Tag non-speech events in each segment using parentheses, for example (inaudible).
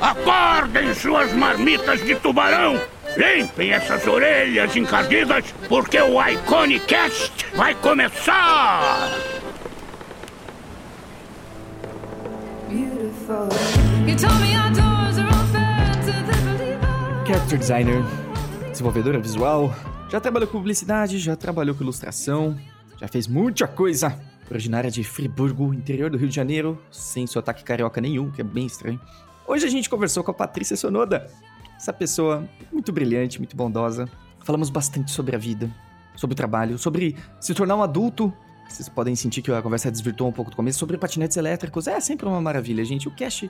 Acordem suas marmitas de tubarão! Limpem essas orelhas encardidas, porque o Iconicast vai começar! Character designer, desenvolvedora visual, já trabalhou com publicidade, já trabalhou com ilustração, já fez muita coisa. Originária de Friburgo, interior do Rio de Janeiro, sem sotaque carioca nenhum, que é bem estranho. Hoje a gente conversou com a Patrícia Sonoda, essa pessoa muito brilhante, muito bondosa. Falamos bastante sobre a vida, sobre o trabalho, sobre se tornar um adulto. Vocês podem sentir que a conversa desvirtuou um pouco do começo sobre patinetes elétricos. É sempre uma maravilha, gente. O Cash,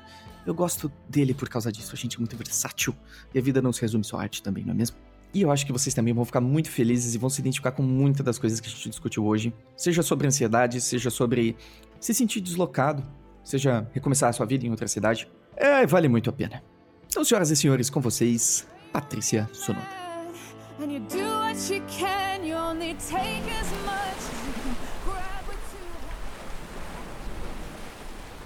eu gosto dele por causa disso. A gente é muito versátil. E a vida não se resume só à arte também, não é mesmo? E eu acho que vocês também vão ficar muito felizes e vão se identificar com muitas das coisas que a gente discutiu hoje. Seja sobre ansiedade, seja sobre se sentir deslocado, seja recomeçar a sua vida em outra cidade. É, vale muito a pena. Então, senhoras e senhores, com vocês, Patrícia Sonoda.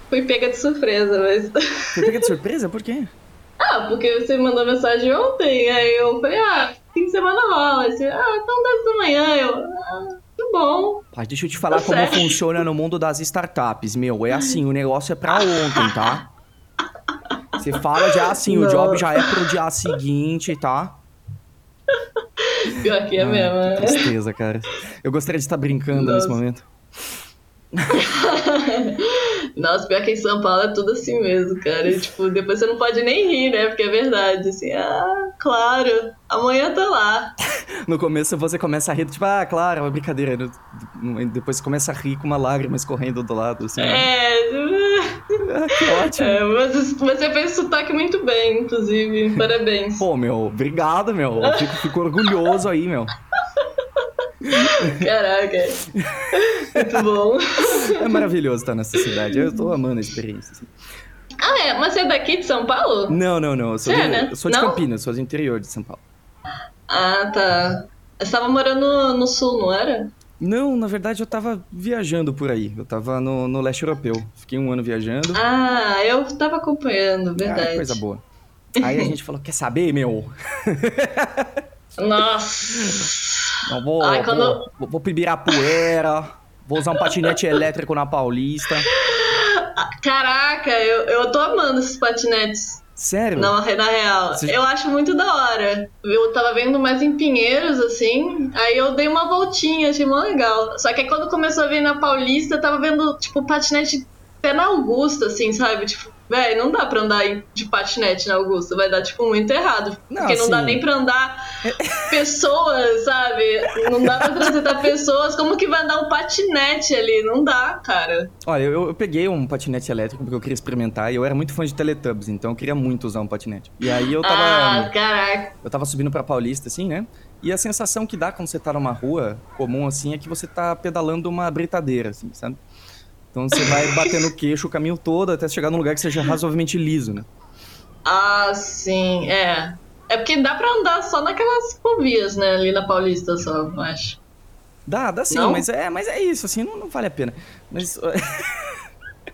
Fui pega de surpresa, mas. (laughs) Foi pega de surpresa? Por quê? ah, porque você mandou mensagem ontem, aí eu falei, ah, fim de semana rola. Aí você, ah, então 10 da manhã. Eu, ah, muito bom. Pai, deixa eu te falar Tá como certo. funciona no mundo das startups, meu. É assim, o negócio é pra ontem, tá? (laughs) Você fala já assim, o Não. job já é pro dia seguinte, tá? Pior que é mesmo. Ah, né? que tristeza, cara. Eu gostaria de estar brincando nesse Nossa. momento. (laughs) Nossa, pior que em São Paulo é tudo assim mesmo, cara. E, tipo, depois você não pode nem rir, né? Porque é verdade. Assim, ah, claro, amanhã tá lá. (laughs) No começo você começa a rir, tipo, ah, claro, é uma brincadeira. Depois você começa a rir com uma lágrima escorrendo do lado, assim. É, Ah, que ótimo. é mas você fez sotaque muito bem, inclusive. Parabéns. Pô, meu, obrigado, meu. Eu fico, fico orgulhoso aí, meu. Caraca. Muito bom. É maravilhoso estar nessa cidade. Eu tô amando a experiência. assim. Ah, é? Mas você é daqui de São Paulo? Não, não, não. Eu sou, É, de, né? eu sou de Não? Campinas, sou do interior de São Paulo. Ah, tá. Você tava morando no sul, não era? Não, na verdade eu tava viajando por aí. Eu tava no, no leste europeu. Fiquei um ano viajando. Ah, eu tava acompanhando, Ah, verdade. coisa boa. Aí a gente falou, quer saber, meu? Nossa. Não, vou, Ai, quando- vou, vou, vou pro Ibirapuera, vou usar um patinete elétrico na Paulista. Caraca, eu, eu tô amando esses patinetes. Sério? Na, na real. Você- Eu acho muito da hora. Eu tava vendo mais em Pinheiros, assim. Aí eu dei uma voltinha, achei mó legal. Só que aí quando começou a vir na Paulista, eu tava vendo, tipo, patinete até na Augusta, assim, sabe? Tipo, velho, não dá pra andar de patinete na Augusta. Vai dar, tipo, muito errado. Não, porque não dá assim- nem pra andar (laughs) pessoas, sabe? Não dá pra transitar pessoas. Como que vai andar um patinete ali? Não dá, cara. Olha, eu, eu peguei um patinete elétrico porque eu queria experimentar e eu era muito fã de Teletubbies, então eu queria muito usar um patinete. E aí eu tava. Ah, caraca. Eu tava subindo pra Paulista, assim, né? E a sensação que dá quando você tá numa rua comum, assim, é que você tá pedalando uma britadeira, assim, sabe? Então você vai batendo o queixo o caminho todo até chegar num lugar que seja razoavelmente liso, né? Ah, sim, é. É porque dá pra andar só naquelas rovias, né? Ali na Paulista só, eu acho. Dá, dá sim, Não? mas é, mas é isso, assim, não, não vale a pena. Mas, (laughs) (laughs)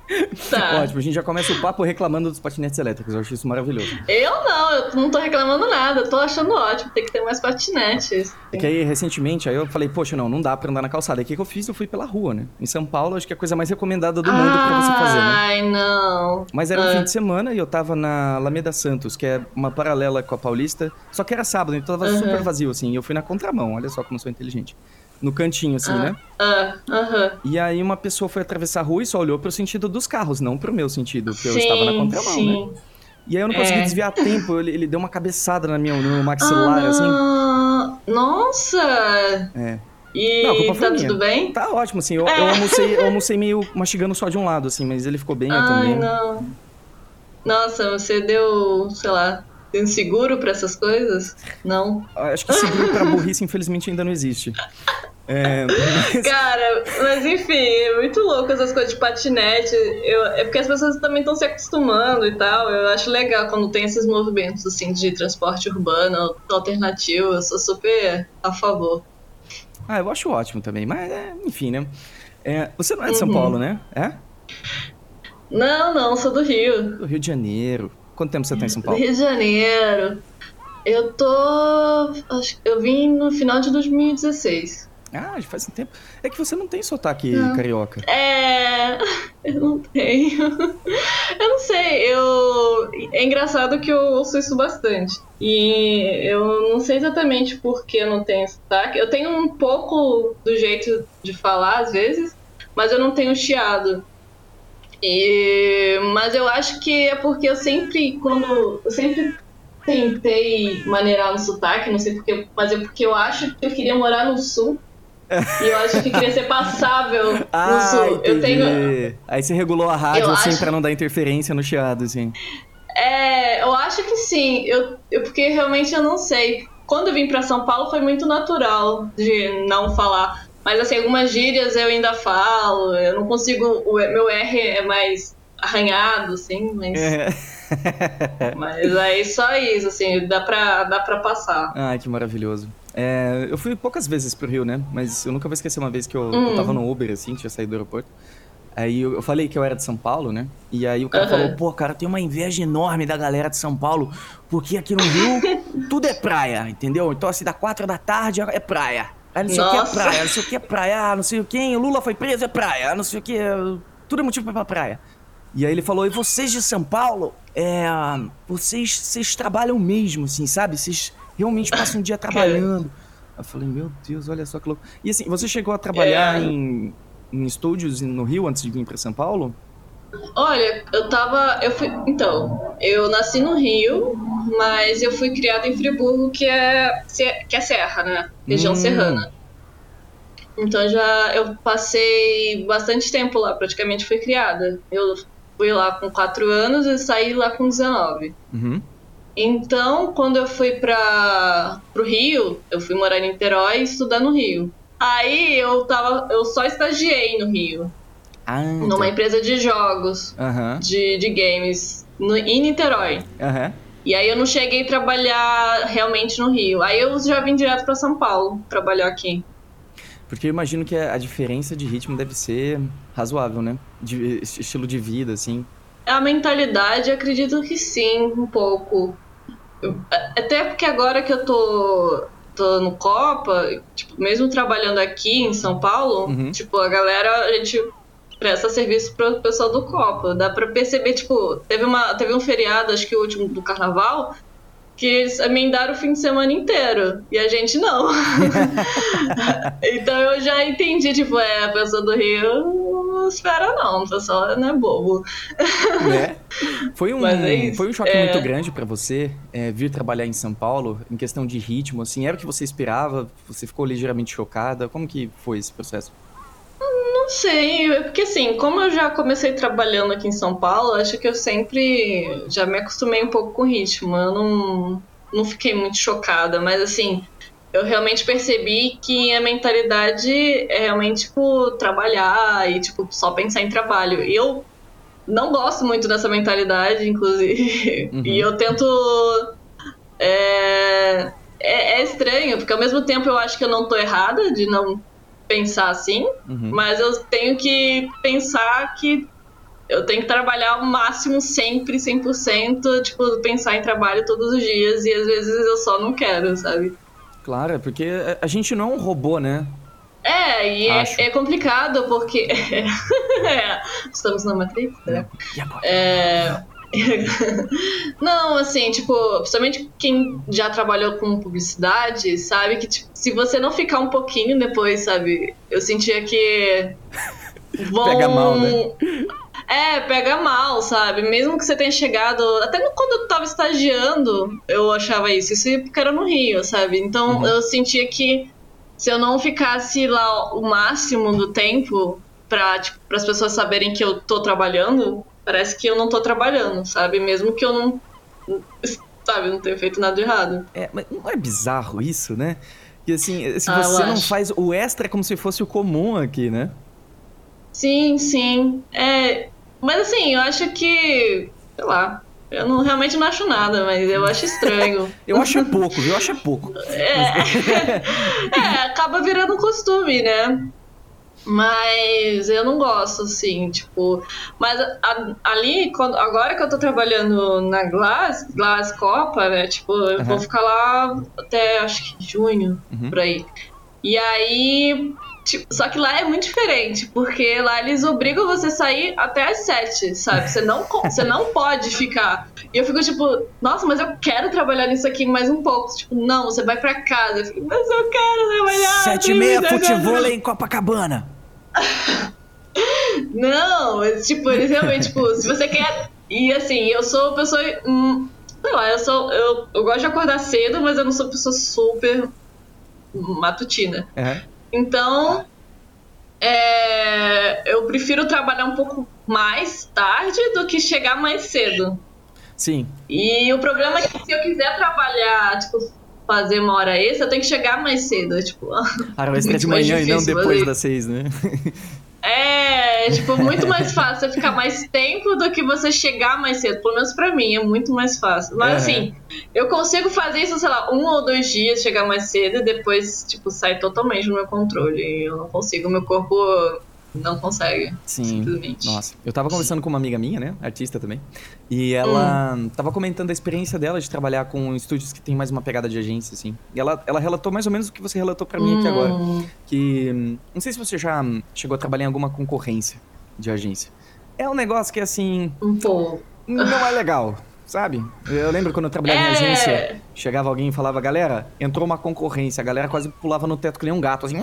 (laughs) Tá. ótimo, a gente já começa o papo reclamando dos patinetes elétricos, eu acho isso maravilhoso. Eu não, eu não tô reclamando nada, eu tô achando ótimo, tem que ter mais patinetes. É que aí, recentemente, aí eu falei, poxa, não, não dá pra andar na calçada. Aí o que, que eu fiz? Eu fui pela rua, né? Em São Paulo, acho que é a coisa mais recomendada do mundo pra você fazer, né? Ai, não. Mas era um Ah. fim de semana e eu tava na Alameda Santos, que é uma paralela com a Paulista. Só que era sábado, então tava Aham. super vazio, assim. E eu fui na contramão, olha só como eu sou inteligente. No cantinho, assim, né? Ah, aham. E aí uma pessoa foi atravessar a rua e só olhou pro sentido dos carros, não pro meu sentido, porque eu Sim, estava na contramão, sim. né? E aí eu não consegui É. desviar (laughs) tempo, ele, ele deu uma cabeçada na minha, no meu maxilar, ah, assim. Nossa! É. E Não, tá minha. tudo bem? Tá ótimo, assim. Eu, É. eu, almocei, eu (laughs) almocei meio mastigando só de um lado, assim, mas ele ficou bem, eu Ai, também. não. Nossa, você deu, sei lá, tem seguro pra essas coisas? Não. Acho que seguro pra burrice, infelizmente, ainda não existe. (laughs) É, mas- Cara, mas enfim, é muito louco essas coisas de patinete. Eu, é porque as pessoas também estão se acostumando e tal. Eu acho legal quando tem esses movimentos assim de transporte urbano alternativo. Eu sou super a favor. Ah, eu acho ótimo também, mas é, enfim, né? É, você não é de São Uhum. Paulo, né? É? Não, não, sou do Rio. Do Rio de Janeiro. Quanto tempo você tá em São Paulo? Rio de Janeiro. Eu tô. Acho, eu vim no final de 2016. Ah, já faz um tempo. É que você não tem sotaque Não. carioca. É. (laughs) Eu não tenho. Eu não sei, eu. É engraçado que eu ouço isso bastante. E eu não sei exatamente por que eu não tenho sotaque. Eu tenho um pouco do jeito de falar, às vezes, mas eu não tenho chiado. E... Mas eu acho que é porque eu sempre, quando. Eu sempre tentei maneirar no sotaque, não sei porquê, mas é porque eu acho que eu queria morar no sul. E eu acho que queria ser passável (laughs) no Ah, sul. Eu tenho. Aí você regulou a rádio Eu assim acho- pra não dar interferência no chiado, assim. É, eu acho que sim. Eu, eu, porque realmente eu não sei. Quando eu vim pra São Paulo foi muito natural de não falar. Mas assim, algumas gírias eu ainda falo. Eu não consigo. O meu R é mais arranhado, assim, mas. É. (laughs) Mas aí só isso, assim, dá pra, dá pra passar. Ai, que maravilhoso. É, eu fui poucas vezes pro Rio, né? Mas eu nunca vou esquecer uma vez que eu, Hum. eu tava no Uber, assim, tinha saído do aeroporto. Aí eu, eu falei que eu era de São Paulo, né? E aí o cara Aham. falou, pô, cara, tem uma inveja enorme da galera de São Paulo, porque aqui no Rio (laughs) tudo é praia, entendeu? Então assim, da quatro da tarde é praia. Aí não sei o que é Nossa. praia, não sei o que é praia, ah, não sei o quem, o Lula foi preso, é praia, não sei o que, tudo é motivo pra ir pra praia. E aí ele falou, e vocês de São Paulo, é, vocês, vocês trabalham mesmo, assim, sabe? Vocês realmente passam o dia trabalhando. Eu falei, meu Deus, olha só que louco. E assim, você chegou a trabalhar É. em, em estúdios no Rio antes de vir pra São Paulo? Olha, eu tava. Eu fui, então, eu nasci no Rio, mas eu fui criada em Friburgo, que é, que é Serra, né? Região Hum. serrana. Então já eu passei bastante tempo lá, praticamente fui criada. Eu fui lá com 4 anos e saí lá com 19. Uhum. Então, quando eu fui para pro Rio, eu fui morar em Niterói e estudar no Rio. Aí eu tava, eu só estagiei no Rio, Ah, numa tá. empresa de jogos Aham, de, de games no, em Niterói. aham. E aí eu não cheguei a trabalhar realmente no Rio. Aí eu já vim direto para São Paulo trabalhar aqui. Porque eu imagino que a diferença de ritmo deve ser razoável, né? De es- estilo de vida, assim. A mentalidade, acredito que sim, um pouco. Eu- Até porque agora que eu tô, tô no Copa, tipo, mesmo trabalhando aqui em São Paulo, Uhum. tipo, a galera, a gente presta serviço pro pessoal do Copa. Dá pra perceber, tipo, teve, uma, teve um feriado, acho que o último do carnaval, que eles emendaram o fim de semana inteiro. E a gente não. (laughs) (laughs) então eu já entendi, tipo, é, a pessoa do Rio não espera não, o pessoal não é bobo. né? Foi um, é foi um choque É. muito grande pra você é, vir trabalhar em São Paulo, em questão de ritmo, assim, era o que você esperava? Você ficou ligeiramente chocada? Como que foi esse processo? Não sei, é porque assim, como eu já comecei trabalhando aqui em São Paulo, acho que eu sempre já me acostumei um pouco com o ritmo. Eu não, não fiquei muito chocada, mas assim, eu realmente percebi que a mentalidade é realmente, tipo, trabalhar e, tipo, só pensar em trabalho. E eu não gosto muito dessa mentalidade, inclusive. Uhum. E eu tento. É, é, é estranho, porque ao mesmo tempo eu acho que eu não tô errada de não pensar assim, Uhum. mas eu tenho que pensar que eu tenho que trabalhar ao máximo sempre, 100%, tipo, pensar em trabalho todos os dias e às vezes eu só não quero, sabe? Claro, é porque a- gente não é um robô, né? É, e é, é complicado porque. (laughs) é, estamos na Matrix, né? E agora? É. (laughs) Não, assim, tipo, principalmente quem já trabalhou com publicidade, sabe que tipo, se você não ficar um pouquinho depois, sabe? Eu sentia que. Vão... Pega mal, né? É, pega mal, sabe? Mesmo que você tenha chegado. Até quando eu tava estagiando, eu achava isso. Isso porque era no Rio, sabe? Então Uhum. eu sentia que se eu não ficasse lá o máximo do tempo pra, tipo, as pessoas saberem que eu tô trabalhando, parece que eu não tô trabalhando, sabe? Mesmo que eu não. Sabe, não tenha feito nada de errado. É, mas não é bizarro isso, né? Que assim, se Ah, você não acho. faz o extra é como se fosse o comum aqui, né? Sim, sim. É. Mas assim, eu acho que. Sei lá. Eu não, realmente não acho nada, mas eu acho estranho. (laughs) Eu acho pouco? Eu acho pouco. É, (laughs) é, acaba virando um costume, né? Mas eu não gosto, assim, tipo. Mas a, ali, quando, agora que eu tô trabalhando na Glass, Glass Copa, né? Tipo, eu Uhum. vou ficar lá até acho que junho, Uhum. por aí. E aí. Tipo, só que lá é muito diferente, porque lá eles obrigam você a sair até às sete, sabe? Você não, você não pode ficar. E eu fico tipo, nossa, mas eu quero trabalhar nisso aqui mais um pouco. Tipo, não, você vai pra casa. Eu fico, mas eu quero trabalhar. Sete e meia, vida agora." futebol em Copacabana. (laughs) Não, mas, tipo, eles realmente, tipo, se você quer. E assim, eu sou uma pessoa. hum, sei lá, eu sou. Eu, eu gosto de acordar cedo, mas eu não sou uma pessoa super matutina. É. Então. é, eu prefiro trabalhar um pouco mais tarde do que chegar mais cedo. Sim. E o problema é que se eu quiser trabalhar, tipo, fazer uma hora extra, eu tenho que chegar mais cedo. Tipo, Ah, vai ser (laughs) de manhã e não depois fazer. das seis, né? (laughs) É, tipo, muito mais fácil você ficar mais tempo do que você chegar mais cedo. Pelo menos pra mim, é muito mais fácil. Mas É. assim, eu consigo fazer isso, sei lá, um ou dois dias, chegar mais cedo e depois, tipo, sai totalmente do meu controle. Eu não consigo, meu corpo não consegue. Sim. Simplesmente. Nossa, eu tava conversando com uma amiga minha, né? Artista também. E ela Hum. tava comentando a experiência dela de trabalhar com estúdios que tem mais uma pegada de agência, assim. E ela, ela relatou mais ou menos o que você relatou pra mim aqui agora. Hum, Que. hum, Não sei se você já hum, chegou a trabalhar em alguma concorrência de agência. É um negócio que, assim, Um pouco. não é legal, sabe? Eu lembro quando eu trabalhava em É. agência, chegava alguém e falava, galera, entrou uma concorrência, a galera quase pulava no teto que nem um gato, assim.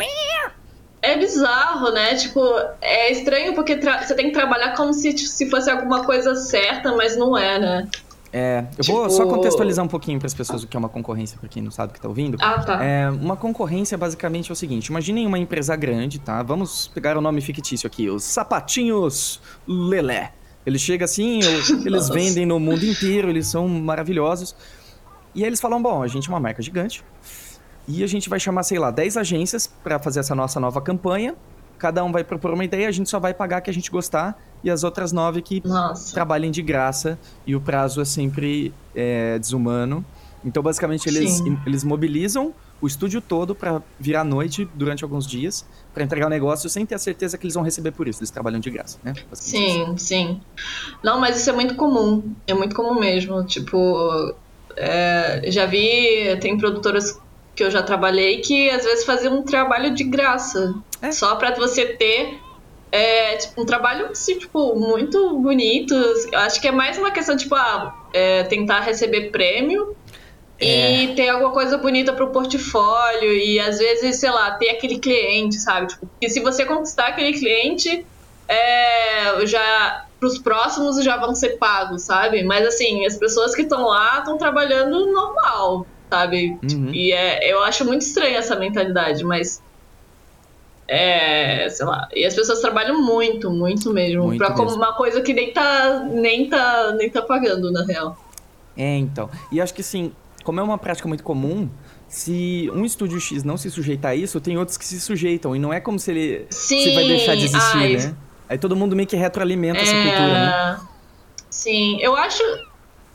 É bizarro, né? Tipo, é estranho porque você tem que trabalhar como se, se fosse alguma coisa certa, mas não é, né? É, eu vou Tipo- só contextualizar um pouquinho para as pessoas o que é uma concorrência, para quem não sabe o que tá ouvindo. Ah, tá. É, uma concorrência basicamente é o seguinte: imaginem uma empresa grande, tá? Vamos pegar o nome fictício aqui, os Sapatinhos Lelé. Eles chegam assim, (laughs) eles vendem no mundo inteiro, eles são maravilhosos. E aí eles falam: bom, a gente é uma marca gigante e a gente vai chamar, sei lá, 10 agências para fazer essa nossa nova campanha. Cada um vai propor uma ideia, a gente só vai pagar que a gente gostar e as outras nove que Nossa. trabalhem de graça e o prazo é sempre é, desumano. Então, basicamente, eles, Sim. eles mobilizam o estúdio todo para virar noite durante alguns dias para entregar o negócio sem ter a certeza que eles vão receber por isso. Eles trabalham de graça, né? Sim, sim. Não, mas isso é muito comum. É muito comum mesmo. Tipo, é, já vi, tem produtoras que eu já trabalhei que às vezes faziam um trabalho de graça. É. Só pra você ter é, tipo, um trabalho assim, tipo, muito bonito. Eu acho que é mais uma questão, tipo, ah, é, tentar receber prêmio. É. E ter alguma coisa bonita pro portfólio e às vezes, sei lá, ter aquele cliente, sabe? Tipo, que se você conquistar aquele cliente, é, já pros próximos já vão ser pagos, sabe? Mas assim, as pessoas que estão lá estão trabalhando normal, sabe? Uhum. E é, eu acho muito estranha essa mentalidade, mas é, sei lá, e as pessoas trabalham muito, muito mesmo, Muito pra como mesmo. uma coisa que nem tá nem tá nem tá pagando na real. É, então. E acho que assim, como é uma prática muito comum, se um estúdio X não se sujeitar a isso, tem outros que se sujeitam. E não é como se ele Sim. se vai deixar de existir, ai, né? Aí todo mundo meio que retroalimenta essa cultura, né? É, Sim, eu acho.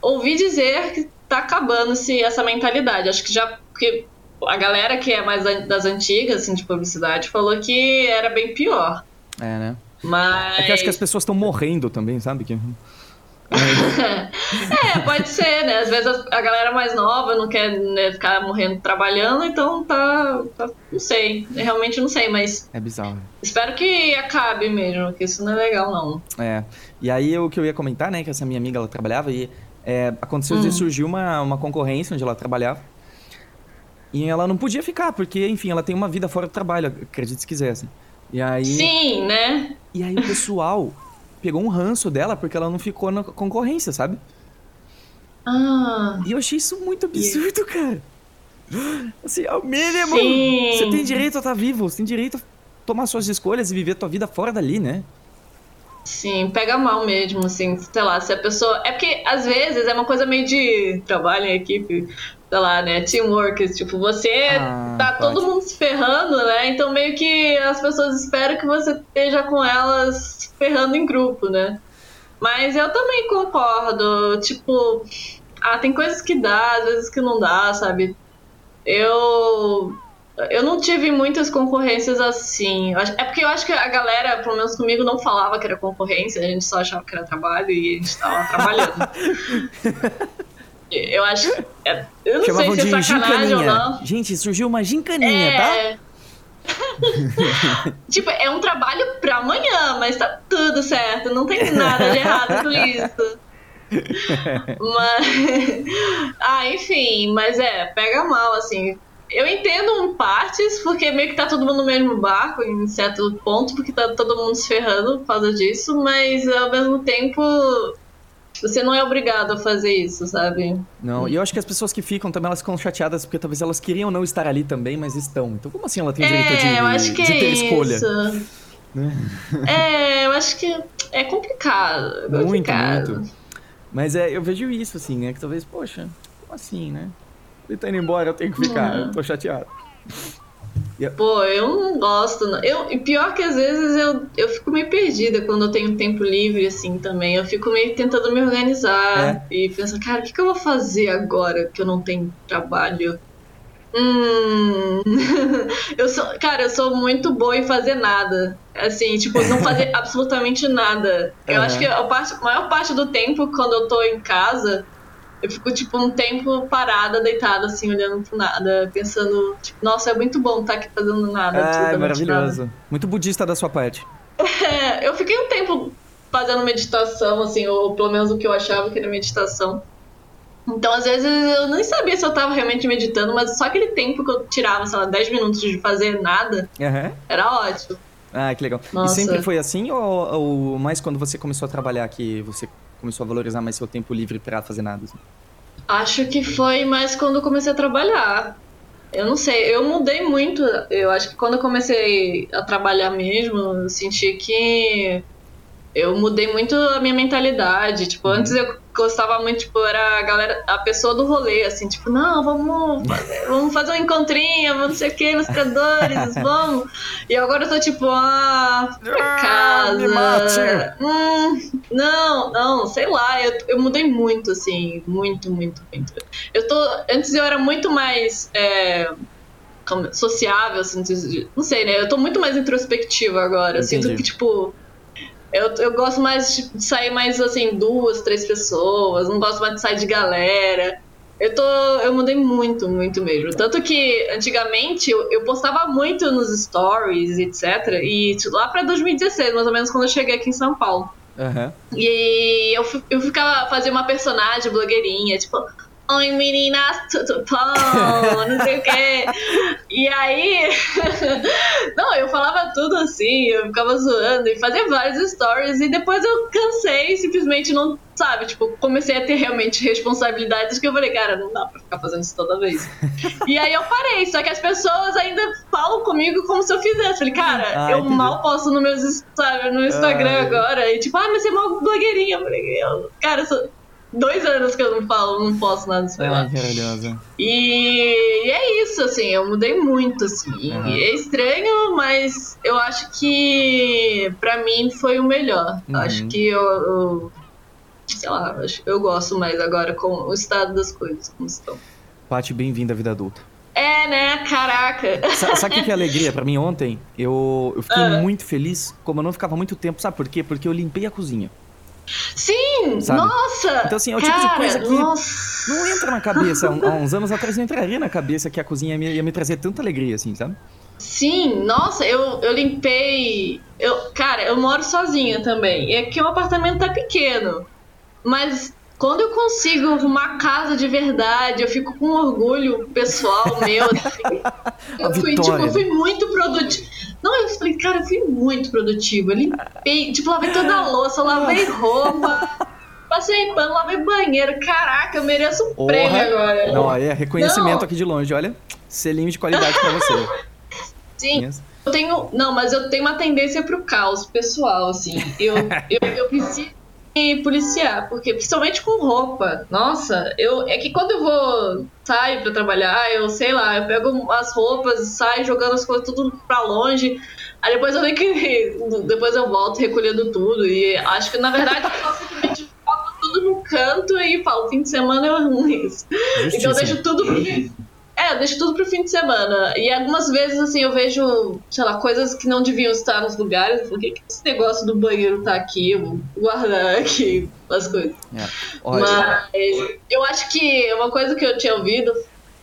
Ouvi dizer que tá acabando -se essa mentalidade. Acho que já. Porque a galera que é mais das antigas, assim, de publicidade, falou que era bem pior. É, né? Mas. É que acho que as pessoas estão morrendo também, sabe? Que... (laughs) é, pode ser, né? Às vezes a galera mais nova não quer né, ficar morrendo trabalhando, então tá, tá- Não sei. Realmente não sei, mas É bizarro. espero que acabe mesmo, que isso não é legal, não. É. E aí o que eu ia comentar, né? Que essa minha amiga ela trabalhava e é, aconteceu de Hum. surgiu uma, uma concorrência onde ela trabalhava. E ela não podia ficar, porque, enfim, ela tem uma vida fora do trabalho, acredite se quisesse. E aí. Sim, né? E aí o pessoal pegou um ranço dela porque ela não ficou na concorrência, sabe? Ah. E eu achei isso muito absurdo, cara. Assim, é o mínimo. Sim. Você tem direito a estar vivo, você tem direito a tomar suas escolhas e viver a tua vida fora dali, né? Sim, pega mal mesmo, assim, sei lá, se a pessoa. É porque às vezes é uma coisa meio de trabalho em equipe, sei lá, né? Teamwork, tipo, você Ah, tá pode. todo mundo se ferrando, né? Então meio que as pessoas esperam que você esteja com elas se ferrando em grupo, né? Mas eu também concordo, tipo, ah, tem coisas que dá, às vezes que não dá, sabe? Eu Eu não tive muitas concorrências assim. É porque eu acho que a galera, pelo menos comigo, não falava que era concorrência, a gente só achava que era trabalho e a gente tava trabalhando. (laughs) eu acho. É, eu não Chamavam sei se é sacanagem ou não. Gente, surgiu uma gincaninha, tá? É. (laughs) (laughs) tipo, é um trabalho pra amanhã, mas tá tudo certo, não tem nada de errado com isso. Mas. Ah, enfim, mas é, pega mal, assim. Eu entendo em partes, porque meio que tá todo mundo no mesmo barco, em certo ponto, porque tá todo mundo se ferrando por causa disso, mas ao mesmo tempo. Você não é obrigado a fazer isso, sabe? Não, e eu acho que as pessoas que ficam também elas ficam chateadas porque talvez elas queriam não estar ali também, mas estão. Então como assim ela tem direito de, É, eu acho que de é ter escolha? isso. (laughs) É, eu acho que é complicado. é Muito, complicado. muito. Mas é, eu vejo isso, assim, né? Que talvez, poxa, como assim, né? Ele tá indo embora, eu tenho que ficar, Uhum. eu tô chateado. Pô, eu não gosto. Não. Eu, e pior que às vezes eu, eu fico meio perdida quando eu tenho tempo livre, assim, também. Eu fico meio tentando me organizar e pensar, cara, o que, que eu vou fazer agora que eu não tenho trabalho? Hum. (laughs) eu sou, cara, eu sou muito boa em fazer nada. Assim, tipo, não fazer (laughs) absolutamente nada. Eu Aham. acho que a, parte, a maior parte do tempo, quando eu tô em casa, eu fico, tipo, um tempo parada, deitada, assim, olhando pro nada, pensando, tipo, nossa, é muito bom estar aqui fazendo nada. Ah, absolutamente nada. maravilhoso. Muito budista da sua parte. É, eu fiquei um tempo fazendo meditação, assim, ou pelo menos o que eu achava que era meditação. Então, às vezes, eu nem sabia se eu tava realmente meditando, mas só aquele tempo que eu tirava, sei lá, 10 minutos de fazer nada, Aham. era ótimo. Ah, que legal. Nossa. E sempre foi assim ou, ou mais quando você começou a trabalhar que você começou a valorizar mais seu tempo livre pra fazer nada? assim? Acho que foi mais quando comecei a trabalhar. Eu não sei, eu mudei muito. Eu acho que quando eu comecei a trabalhar mesmo, eu senti que eu mudei muito a minha mentalidade. Tipo, antes eu gostava muito, tipo, era a galera, a pessoa do rolê, assim, tipo, não, vamos fazer, vamos fazer um encontrinho, vamos não sei o que, nos criadores, (laughs) vamos. E agora eu tô tipo, ah, pra Ah, casa. Hum, não, não, sei lá, eu, eu mudei muito, assim, muito, muito, muito. Eu tô. Antes eu era muito mais. é, sociável, assim, não sei, né? Eu tô muito mais introspectiva agora. Eu sinto Entendi. que, tipo. Eu, eu gosto mais de de sair mais assim, duas, três pessoas, não gosto mais de sair de galera. Eu tô. Eu mudei muito, muito mesmo. Tanto que antigamente eu, eu postava muito nos stories, etc. E lá pra 2016, mais ou menos, quando eu cheguei aqui em São Paulo. Aham. E eu, eu ficava fazia uma personagem blogueirinha, tipo, oi meninas, tudo bom? Não sei o quê. E aí, (laughs) não, eu falava tudo assim, eu ficava zoando e fazia vários stories. E depois eu cansei, simplesmente não, sabe, tipo, comecei a ter realmente responsabilidades que eu falei, cara, não dá pra ficar fazendo isso toda vez. e aí eu parei, só que as pessoas ainda falam comigo como se eu fizesse. Falei, cara, Ah, eu entendi. mal posto no, meus, sabe, no Instagram Ah. agora. E tipo, ah, mas você é uma blogueirinha. Eu falei, eu, cara, sou dois anos que eu não falo, não posto nada disso. Ai, lá. maravilhosa. E, e é isso, assim, eu mudei muito, assim. Aham. É estranho, mas eu acho que pra mim foi o melhor. Uhum. Acho que eu, eu- sei lá, acho, eu gosto mais agora com o estado das coisas como estão. Paty, bem-vinda à vida adulta. É, né? Caraca. Sa- Sabe o que que é alegria pra mim ontem? Eu, eu fiquei Ah. muito feliz, como eu não ficava muito tempo. Sabe por quê? Porque eu limpei a cozinha. Sim! Sabe? Nossa! Então, assim, é o tipo de cara, coisa que- Nossa. Não entra na cabeça. Há há uns anos atrás não entraria na cabeça que a cozinha ia me, ia me trazer tanta alegria, assim, sabe? Sim, nossa, eu, eu limpei. Eu, cara, eu moro sozinha também. E aqui o apartamento tá pequeno. Mas quando eu consigo arrumar casa de verdade, eu fico com orgulho pessoal meu. assim. Eu fui, tipo, eu fui muito produtiva. Não, eu falei, cara, eu fui muito produtiva. Eu limpei, tipo, lavei toda a louça, lavei roupa, (laughs) passei pano, lavei banheiro. Caraca, eu mereço um Porra. prêmio agora. Não, é reconhecimento Não. aqui de longe. Olha, selinho de qualidade pra você. (laughs) Sim, Yes. Eu tenho. Não, mas eu tenho uma tendência pro caos pessoal, assim. Eu, eu, eu preciso me policiar, porque principalmente com roupa. Nossa, eu. É que quando eu vou. saio pra trabalhar, eu sei lá, eu pego as roupas, saio jogando as coisas tudo pra longe. Aí depois eu tenho que. (laughs) Depois eu volto recolhendo tudo. E acho que na verdade eu só simplesmente tudo no canto e falo, fim de semana eu arrumo isso. Então eu deixo tudo. É, eu deixo tudo pro fim de semana. E algumas vezes, assim, eu vejo, sei lá, coisas que não deviam estar nos lugares. Por que, que esse negócio do banheiro tá aqui? Eu vou guardar aqui as coisas. É. Mas eu acho que uma coisa que eu tinha ouvido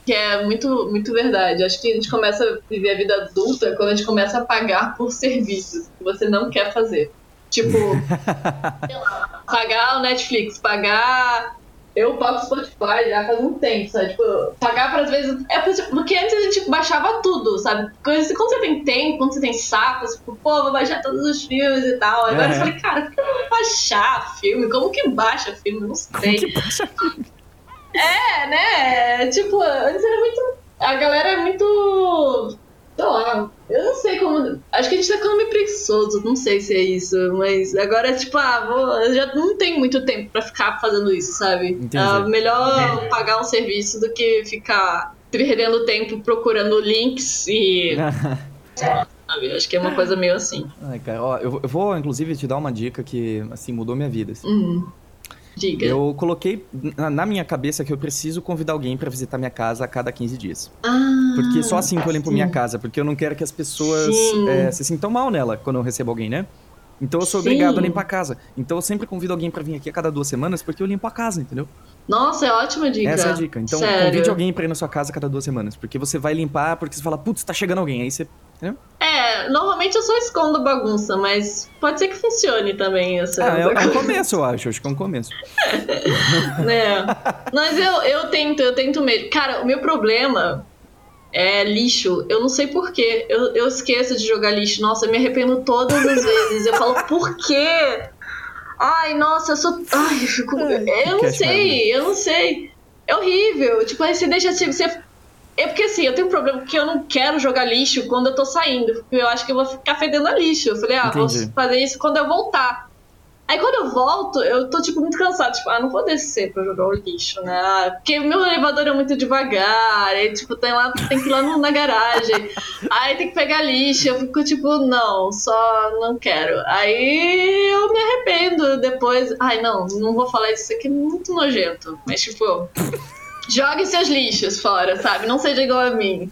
que é muito, muito verdade. Acho que a gente começa a viver a vida adulta quando a gente começa a pagar por serviços que você não quer fazer. Tipo, (laughs) sei lá, pagar o Netflix, pagar. Eu pago Spotify já faz um tempo, sabe? Tipo, pagar para às vezes. É porque antes a gente baixava tudo, sabe? Quando você tem tempo, quando você tem saco, você, tipo, pô, vou baixar todos os filmes e tal. Agora É. eu falei, cara, por que eu vou baixar filme? Como que baixa filme? Não sei. que baixa É, né? Tipo, antes era muito. A galera é muito. Sei lá, eu não sei como. Acho que a gente tá ficando meio preguiçoso, não sei se é isso, mas agora é tipo, ah, vou, eu já não tenho muito tempo pra ficar fazendo isso, sabe? Entendi. É melhor pagar um serviço do que ficar perdendo tempo procurando links e. (laughs) Sabe? Acho que é uma coisa meio assim. Ai, cara, ó, eu, vou inclusive te dar uma dica que, assim, mudou minha vida. assim. Hum. Diga. Eu coloquei na, minha cabeça que eu preciso convidar alguém pra visitar minha casa a cada 15 dias. Ah, Porque só assim que eu limpo sim. minha casa, porque eu não quero que as pessoas é, se sintam mal nela quando eu recebo alguém, né? Então eu sou Sim. obrigado a limpar a casa. Então eu sempre convido alguém pra vir aqui a cada duas semanas porque eu limpo a casa, entendeu? Nossa, é ótima dica. Essa é a dica. Então Sério. convide alguém pra ir na sua casa a cada duas semanas, porque você vai limpar, porque você fala, putz, tá chegando alguém. Aí você. Entendeu? É, normalmente eu só escondo bagunça, mas pode ser que funcione também essa. Ah, é, é um começo, eu acho. Acho que é um começo. né? (laughs) Mas eu, eu tento, eu tento mesmo. Cara, o meu problema é lixo. Eu não sei porquê. Eu, eu esqueço de jogar lixo. Nossa, eu me arrependo todas as vezes. Eu falo, por quê? Ai, nossa, eu sou. Ai, eu fico. Eu não sei, eu não sei. É horrível. Tipo, aí você deixa você. É porque assim, eu tenho um problema que eu não quero jogar lixo quando eu tô saindo. Porque eu acho que eu vou ficar fedendo a lixo. Eu falei, ah, Entendi. vou fazer isso quando eu voltar. Aí quando eu volto, eu tô, tipo, muito cansada. Tipo, ah, não vou descer pra jogar o lixo, né? Ah, Porque meu elevador é muito devagar. Aí, tipo, tem, lá, tem que ir lá no- na garagem. Aí tem que pegar lixo. Eu fico, tipo, não, só não quero. Aí eu me arrependo depois. Ai, não, não vou falar isso, isso aqui é muito nojento. Mas, tipo, jogue seus lixos fora, sabe? Não seja igual a mim.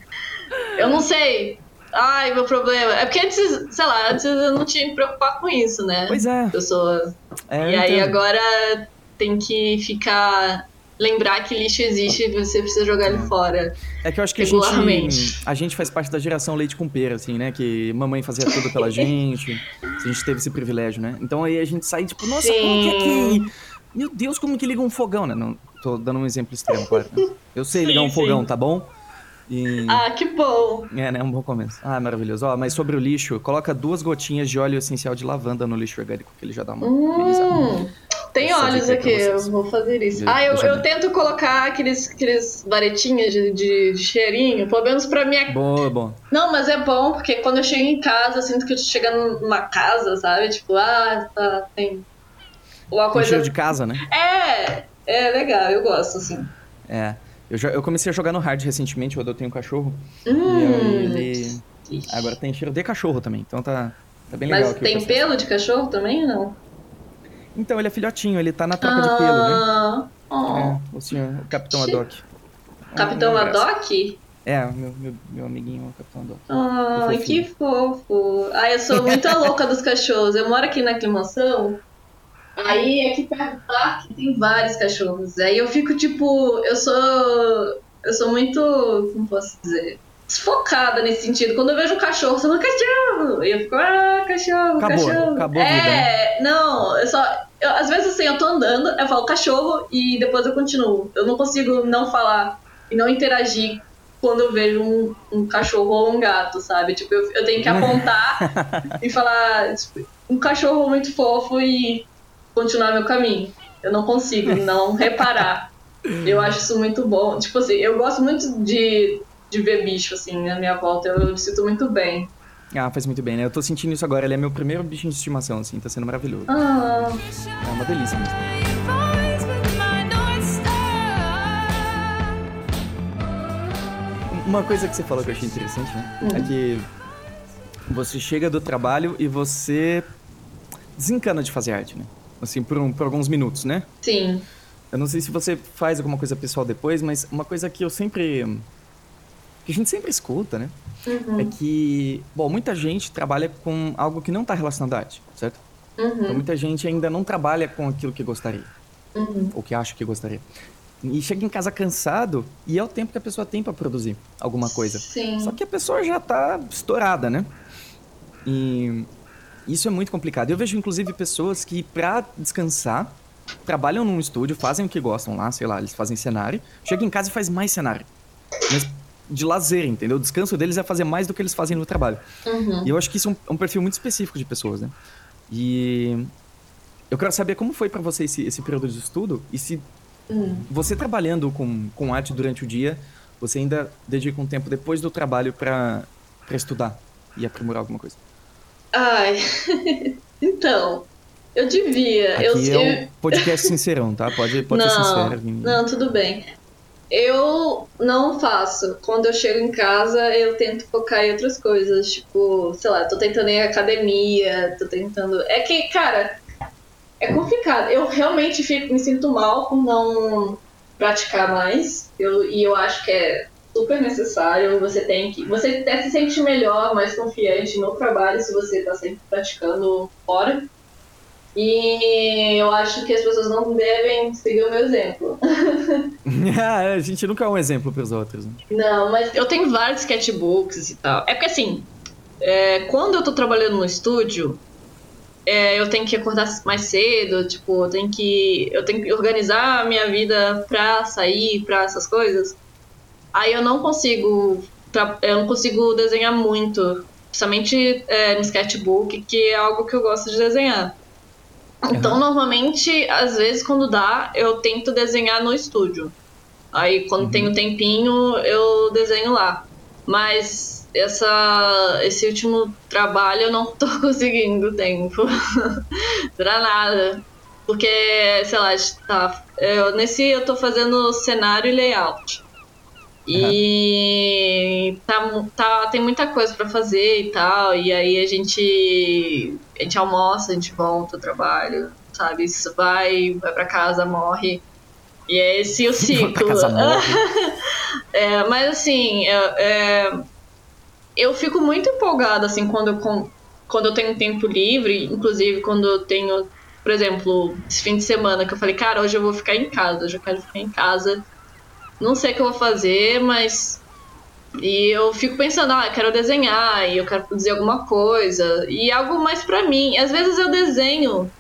Eu não sei. Ai, meu problema. É porque antes, sei lá, antes eu não tinha que me preocupar com isso, né? Pois é. Pessoa é e aí entendo. agora tem que ficar. Lembrar que lixo existe e você precisa jogar ele fora. É que eu acho que a gente, a gente faz parte da geração leite com pera, assim, né? Que mamãe fazia tudo pela (laughs) gente. A gente teve esse privilégio, né? Então aí a gente sai, tipo, nossa, como que é que. Meu Deus, como que liga um fogão, né? Não, tô dando um exemplo extremo, claro. Eu sei ligar Sim, um fogão, sim. tá bom? E... Ah, que bom! É, né? Um bom começo. Ah, maravilhoso. Ó, mas sobre o lixo, coloca duas gotinhas de óleo essencial de lavanda no lixo orgânico, que ele já dá uma. Hum, tem pra aqui, eu vou fazer isso. Ah, eu, eu tento colocar aqueles, aqueles varetinhas de, de, de cheirinho, pelo menos pra minha. Boa, bom. Não, mas é bom, porque quando eu chego em casa, eu sinto que eu tô chegando numa casa, sabe? Tipo, ah, tá, tem. Uma coisa. cheiro de casa, né? É, é legal, eu gosto, assim. É. Eu, já, eu comecei a jogar no hard recentemente, eu adotei um cachorro. Hum. E aí ele. Ixi. Agora tem cheiro de cachorro também, então tá, tá bem legal Mas tem pelo de cachorro também ou não? Então, ele é filhotinho, ele tá na troca de pelo, né? Ah, oh. É, o senhor, o Capitão Haddock. Capitão É, um abraço. Haddock? É, meu, meu, meu amiguinho, o Capitão Haddock. Ai, fofinho. que fofo. Ai, eu sou muito a louca dos cachorros. Eu moro aqui na aclimação. Aí aqui perto do parque tem vários cachorros. Aí eu fico tipo, eu sou. Eu sou muito. Como posso dizer? Desfocada nesse sentido. Quando eu vejo um cachorro, eu falo, cachorro! E eu fico, ah, cachorro, Acabou, cachorro. acabou a vida, né? é, não, eu só. eu- às vezes assim, eu tô andando, eu falo cachorro e depois eu continuo. Eu não consigo não falar e não interagir quando eu vejo um, um cachorro ou um gato, sabe? Tipo, eu, eu tenho que (laughs) apontar e falar tipo, um cachorro muito fofo e continuar meu caminho. Eu não consigo não (laughs) reparar. Eu acho isso muito bom. Tipo assim, eu gosto muito de, de ver bicho, assim, na minha volta. Eu me sinto muito bem. Ah, faz muito bem, né? Eu tô sentindo isso agora, ele é meu primeiro bichinho de estimação, assim, tá sendo maravilhoso. Ah, É uma delícia mesmo. Uma coisa que você falou que eu achei interessante, né? Uhum. É que você chega do trabalho e você desencana de fazer arte, né? Assim, por, um- por alguns minutos, né? sim. Eu não sei se você faz alguma coisa pessoal depois, mas uma coisa que eu sempre que a gente sempre escuta, né? Uhum. É que, bom, muita gente trabalha com algo que não está relacionado à arte, certo? Uhum. Então, muita gente ainda não trabalha com aquilo que gostaria. Uhum. Ou que acha que gostaria. E chega em casa cansado e é o tempo que a pessoa tem para produzir alguma coisa. Sim. Só que a pessoa já tá estourada, né? E isso é muito complicado. Eu vejo, inclusive, pessoas que, para descansar, trabalham num estúdio, fazem o que gostam lá, sei lá, eles fazem cenário, chegam em casa e faz mais cenário. Mas de lazer, entendeu? O descanso deles é fazer mais do que eles fazem no trabalho. Uhum. E eu acho que isso é um, é um, perfil muito específico de pessoas, né? E eu quero saber como foi para você esse, esse período de estudo e se Hum. Você trabalhando com, com arte durante o dia, você ainda dedica um tempo depois do trabalho para estudar e aprimorar alguma coisa? Ai, (laughs) então, eu devia. Aqui eu, é um podcast sincerão, tá? Pode, pode não, ser sincero. Não, tudo bem. Eu não faço. Quando eu chego em casa, eu tento focar em outras coisas. Tipo, sei lá, tô tentando ir à academia, tô tentando. É que, cara, é complicado. Eu realmente fico, me sinto mal por não praticar mais. Eu, e eu acho que é super necessário. Você tem que. Você até se sente melhor, mais confiante no trabalho se você está sempre praticando fora. E eu acho que as pessoas não devem seguir o meu exemplo. (laughs) ah, a gente nunca é um exemplo para os outros. Né? Não, mas eu tenho vários sketchbooks e tal. É porque assim, é, quando eu tô trabalhando no estúdio, é, eu tenho que acordar mais cedo, tipo, eu tenho que, eu tenho que organizar a minha vida pra sair, pra essas coisas. Aí eu não consigo, eu não consigo desenhar muito, principalmente é, no sketchbook, que é algo que eu gosto de desenhar. Então, uhum. normalmente, às vezes, quando dá, eu tento desenhar no estúdio. Aí, quando uhum. um tempinho, eu desenho lá. Mas essa, esse último trabalho eu não tô (laughs) conseguindo tempo (laughs) pra nada. Porque, sei lá, tá, eu, nesse eu tô fazendo cenário e layout. E uhum. tá, tá, tem muita coisa para fazer e tal. E aí a gente, a gente almoça, a gente volta ao trabalho, sabe? Isso vai, vai para casa, morre. E é esse o (laughs) ciclo. (laughs) é, mas assim, é, é eu fico muito empolgada, assim, quando eu, quando eu tenho tempo livre, inclusive quando eu tenho, por exemplo, esse fim de semana que eu falei, cara, hoje eu vou ficar em casa, hoje eu quero ficar em casa. Não sei o que eu vou fazer, mas. E eu fico pensando, ah, eu quero desenhar, e eu quero produzir alguma coisa, e algo mais pra mim. Às vezes eu desenho,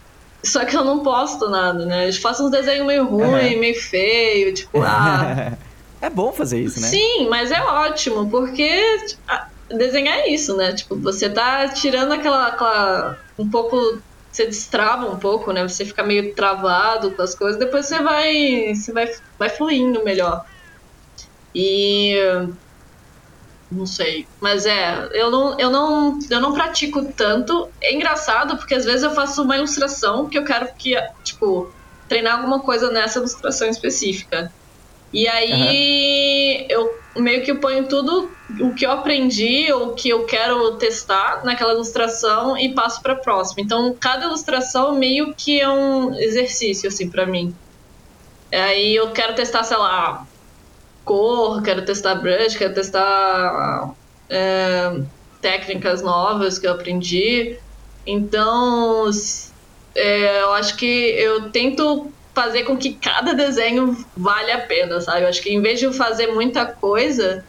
só que eu não posto nada, né? Eu faço uns desenhos meio ruim, meio feio, tipo, ah. (laughs) É bom fazer isso, né? Sim, mas é ótimo, porque desenhar é isso, né? Tipo, você tá tirando aquela, aquela. um pouco. Você destrava um pouco, né? Você fica meio travado com as coisas, depois você vai. Você vai, vai fluindo melhor. E. Não sei. Mas é, eu não, eu, não, eu não pratico tanto. É engraçado, porque às vezes eu faço uma ilustração que eu quero que, tipo, treinar alguma coisa nessa ilustração específica. E aí uhum. eu meio que ponho tudo o que eu aprendi ou que eu quero testar naquela ilustração e passo para próxima. Então, cada ilustração meio que é um exercício assim para mim. Aí eu quero testar, sei lá, cor, quero testar brush, quero testar é, técnicas novas que eu aprendi. Então, é, eu acho que eu tento fazer com que cada desenho vale a pena, sabe? Eu acho que em vez de fazer muita coisa,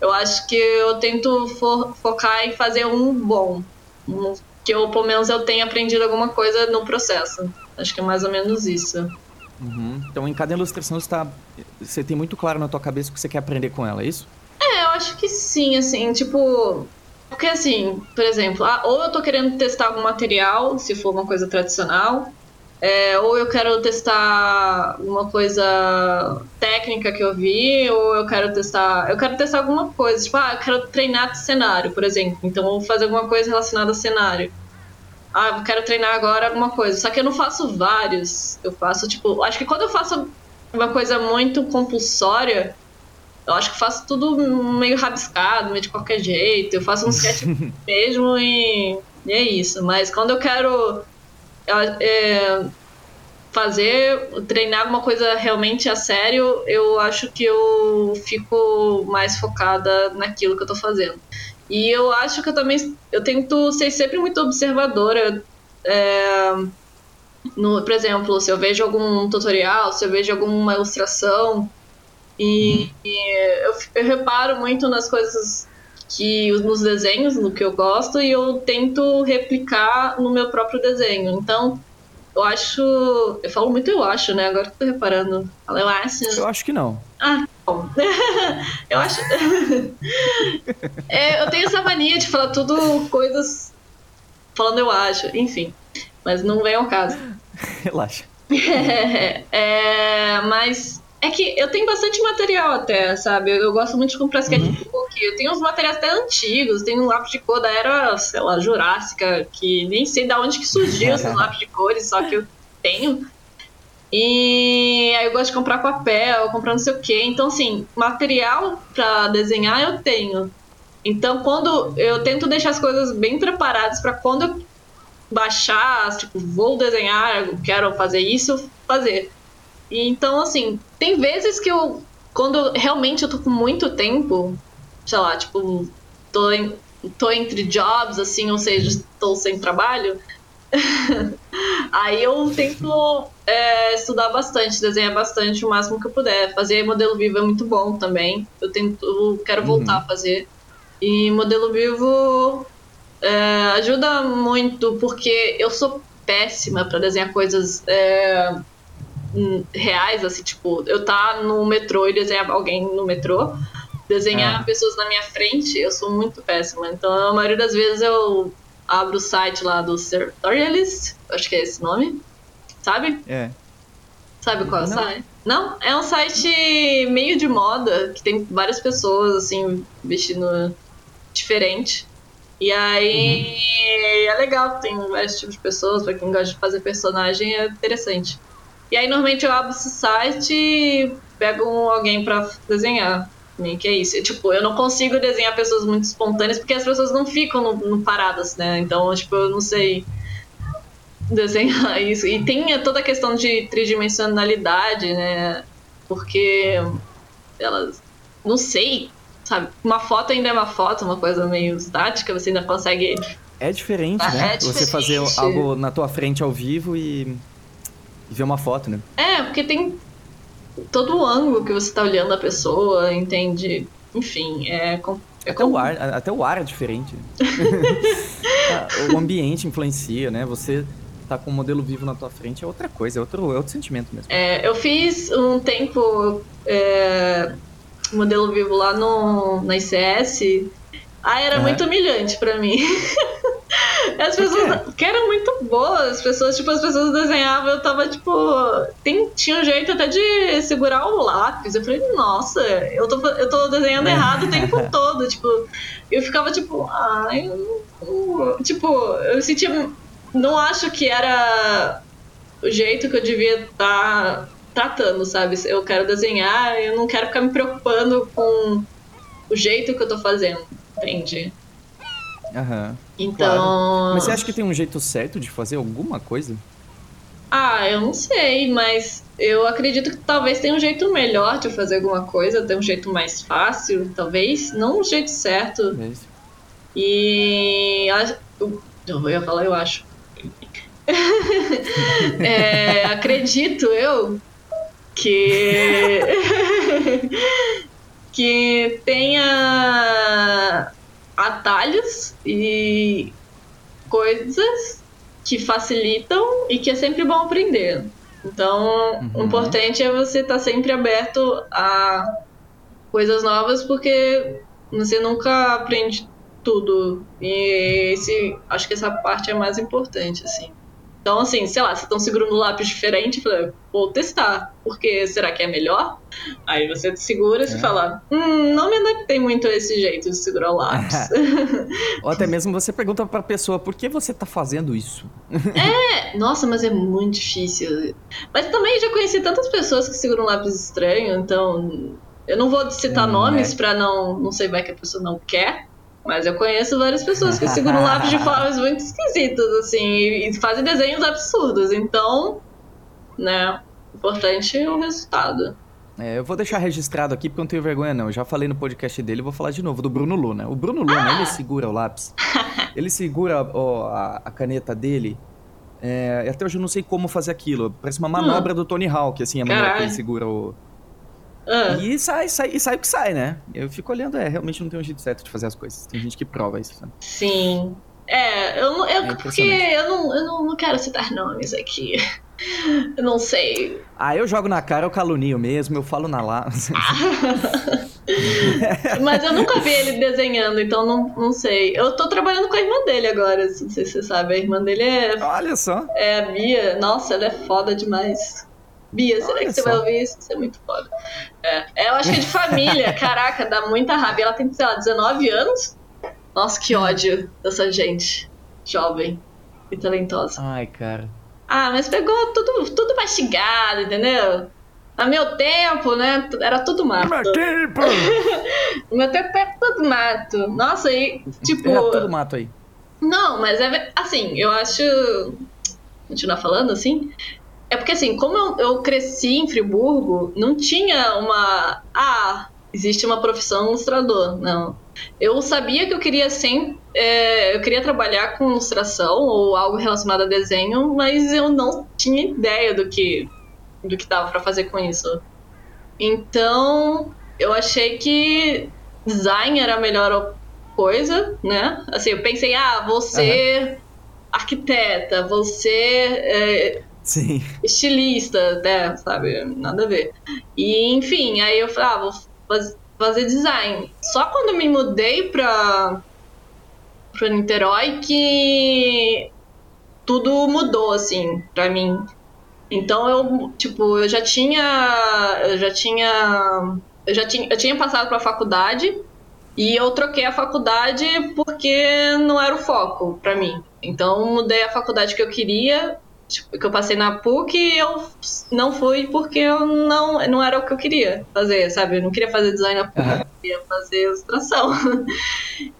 eu acho que eu tento fo focar em fazer um bom. Um, que eu, pelo menos, eu tenha aprendido alguma coisa no processo. Acho que é mais ou menos isso. Uhum. Então, em cada ilustração, você, tá, você tem muito claro na tua cabeça o que você quer aprender com ela, é isso? É, eu acho que sim, assim, tipo... Porque, assim, por exemplo, ah, ou eu tô querendo testar algum material, se for uma coisa tradicional, é, ou eu quero testar uma coisa técnica que eu vi, ou eu quero testar. Eu quero testar alguma coisa. Tipo, ah, eu quero treinar cenário, por exemplo. Então eu vou fazer alguma coisa relacionada a cenário. Ah, eu quero treinar agora alguma coisa. Só que eu não faço vários. Eu faço, tipo, acho que quando eu faço uma coisa muito compulsória, eu acho que faço tudo meio rabiscado, meio de qualquer jeito. Eu faço um sketch (laughs) mesmo e, e é isso. Mas quando eu quero é, fazer, treinar alguma coisa realmente a sério, eu acho que eu fico mais focada naquilo que eu tô fazendo. E eu acho que eu também eu tento ser sempre muito observadora. É, no, por exemplo, se eu vejo algum tutorial, se eu vejo alguma ilustração, e, e eu, eu reparo muito nas coisas que nos desenhos, no que eu gosto, e eu tento replicar no meu próprio desenho. Então, eu acho. Eu falo muito eu acho, né? Agora que tô reparando. Eu acho. Eu acho que não. Ah, bom. (laughs) eu acho. (laughs) é, eu tenho essa mania de falar tudo coisas falando eu acho, enfim. Mas não vem ao caso. (laughs) Relaxa. É, é, mas é que eu tenho bastante material até, sabe? Eu, eu gosto muito de comprar sketchbook. Uhum. Eu tenho uns materiais até antigos. Tem um lápis de cor da era, sei lá, Jurássica, que nem sei de onde que surgiu esse lápis de cores, só que eu tenho. E aí eu gosto de comprar papel, comprar não sei o quê. Então, assim, material para desenhar eu tenho. Então, quando eu tento deixar as coisas bem preparadas para quando eu baixar, tipo, vou desenhar, quero fazer isso, fazer. E, então, assim, tem vezes que eu, quando realmente eu tô com muito tempo, sei lá, tipo, tô, em, tô entre jobs, assim, ou seja, estou sem trabalho, (laughs) aí eu tento é, estudar bastante, desenhar bastante o máximo que eu puder. Fazer modelo vivo é muito bom também. Eu tento, eu quero voltar uhum. a fazer. E modelo vivo é, ajuda muito porque eu sou péssima para desenhar coisas é, reais, assim, tipo, eu tá no metrô e desenhar alguém no metrô, desenhar é. pessoas na minha frente, eu sou muito péssima. Então, a maioria das vezes eu abro o site lá do Sartorialist, acho que é esse nome, sabe? É. Sabe qual é o site? Não? É um site meio de moda, que tem várias pessoas, assim, vestindo diferente. E aí uhum. é legal, tem vários tipos de pessoas, pra quem gosta de fazer personagem é interessante. E aí normalmente eu abro esse site e pego alguém pra desenhar. Que é isso. tipo, eu não consigo desenhar pessoas muito espontâneas porque as pessoas não ficam no, no paradas, né? Então, tipo, eu não sei desenhar isso. E tem toda a questão de tridimensionalidade, né? Porque elas. Não sei sabe? Uma foto ainda é uma foto, uma coisa meio estática, você ainda consegue. É diferente, ah, né? É diferente. Você fazer algo na tua frente ao vivo e, e ver uma foto, né? É, porque tem todo o ângulo que você tá olhando a pessoa, entende? Enfim, é. é até, o ar, até o ar é diferente. (laughs) Ah, o ambiente influencia, né? Você tá com o modelo vivo na tua frente é outra coisa, é outro, é outro sentimento mesmo. É, eu fiz um tempo é, modelo vivo lá no, na ICS, ah, era muito humilhante para mim. (laughs) As pessoas que eram muito boas, as pessoas, tipo, as pessoas desenhavam, eu tava, tipo, tem, tinha um jeito até de segurar o lápis. Eu falei, nossa, eu tô, eu tô desenhando errado o tempo (laughs) todo, tipo, eu ficava tipo, ai, tipo, eu sentia, não acho que era o jeito que eu devia estar tá tratando, sabe? Eu quero desenhar, eu não quero ficar me preocupando com o jeito que eu tô fazendo, entende? Aham. Então. Claro. Mas você acha que tem um jeito certo de fazer alguma coisa? Ah, eu não sei, mas eu acredito que talvez tenha um jeito melhor de fazer alguma coisa, tem um jeito mais fácil, talvez, não um jeito certo. É e eu ia falar, eu acho. (laughs) é, acredito eu que (laughs) que tenha atalhos e coisas que facilitam e que é sempre bom aprender. Então, uhum. o importante é você estar tá sempre aberto a coisas novas, porque você nunca aprende tudo. E esse, acho que essa parte é mais importante, assim. Então, assim, sei lá, vocês estão segurando um lápis diferente, falei, vou testar, porque será que é melhor? Aí você segura e é. fala, hum, não me adaptei muito a esse jeito de segurar o lápis. (laughs) Ou até mesmo você pergunta pra pessoa, por que você tá fazendo isso? é, nossa, mas é muito difícil. Mas também já conheci tantas pessoas que seguram um lápis estranho, então eu não vou citar hum, nomes é. pra não, não sei, vai que a pessoa não quer. Mas eu conheço várias pessoas que seguram lápis de formas muito esquisitas, assim, e fazem desenhos absurdos. Então, né? Importante é o resultado. É, eu vou deixar registrado aqui porque eu não tenho vergonha, não. Eu já falei no podcast dele, vou falar de novo, do Bruno Luna. O Bruno Luna, Ah! ele segura o lápis. (laughs) Ele segura ó, a, a caneta dele. É, e até hoje eu não sei como fazer aquilo. Parece uma manobra do Tony Hawk, assim, a maneira que ele segura o. Ah, E sai, sai, e sai o que sai, né? Eu fico olhando, é, realmente não tem um jeito certo de fazer as coisas. Tem gente que prova isso, sabe? sim. É, eu, não- eu É porque eu não, eu não, não quero citar nomes aqui. (laughs) Eu não sei. Ah, eu jogo na cara, eu calunio mesmo, eu falo na lá. (laughs) Mas eu nunca vi ele desenhando, então não, não sei. Eu tô trabalhando com a irmã dele agora, não sei se você sabe. A irmã dele é, Olha só. é a Bia. Nossa, ela é foda demais. Bia, será Olha que você só. vai ouvir isso? Isso é muito foda. É, eu acho que é de família. (laughs) Caraca, dá muita raiva. Ela tem, sei lá, 19 anos. Nossa, que ódio dessa gente jovem e talentosa. Ai, cara. Ah, mas pegou tudo, tudo mastigado, entendeu? No meu tempo, né? Era tudo mato. Meu tempo! (laughs) Meu tempo era tudo mato. Nossa, e tipo. Era tudo mato aí. Não, mas é assim, eu acho. Continuar falando assim? É porque assim, como eu, eu cresci em Friburgo, não tinha uma. Ah, existe uma profissão ilustrador. Não. Eu sabia que eu queria sempre. é, eu queria trabalhar com ilustração ou algo relacionado a desenho, mas eu não tinha ideia do que do que dava pra fazer com isso. Então, eu achei que design era a melhor coisa, né? Assim, eu pensei, ah, vou ser arquiteta, vou ser é, Sim. estilista, né? Sabe? Nada a ver. E, enfim, aí eu falei, ah, vou faz- fazer design. Só quando me mudei pra, pra Niterói que tudo mudou, assim, pra mim. Então eu, tipo, eu já tinha. Eu já tinha. Eu já tinha, eu tinha passado pra faculdade e eu troquei a faculdade porque não era o foco pra mim. Então mudei a faculdade que eu queria, tipo, que eu passei na PUC e eu não fui porque eu não, não era o que eu queria fazer, sabe? Eu não queria fazer design na PUC, Aham. eu queria fazer ilustração. (laughs)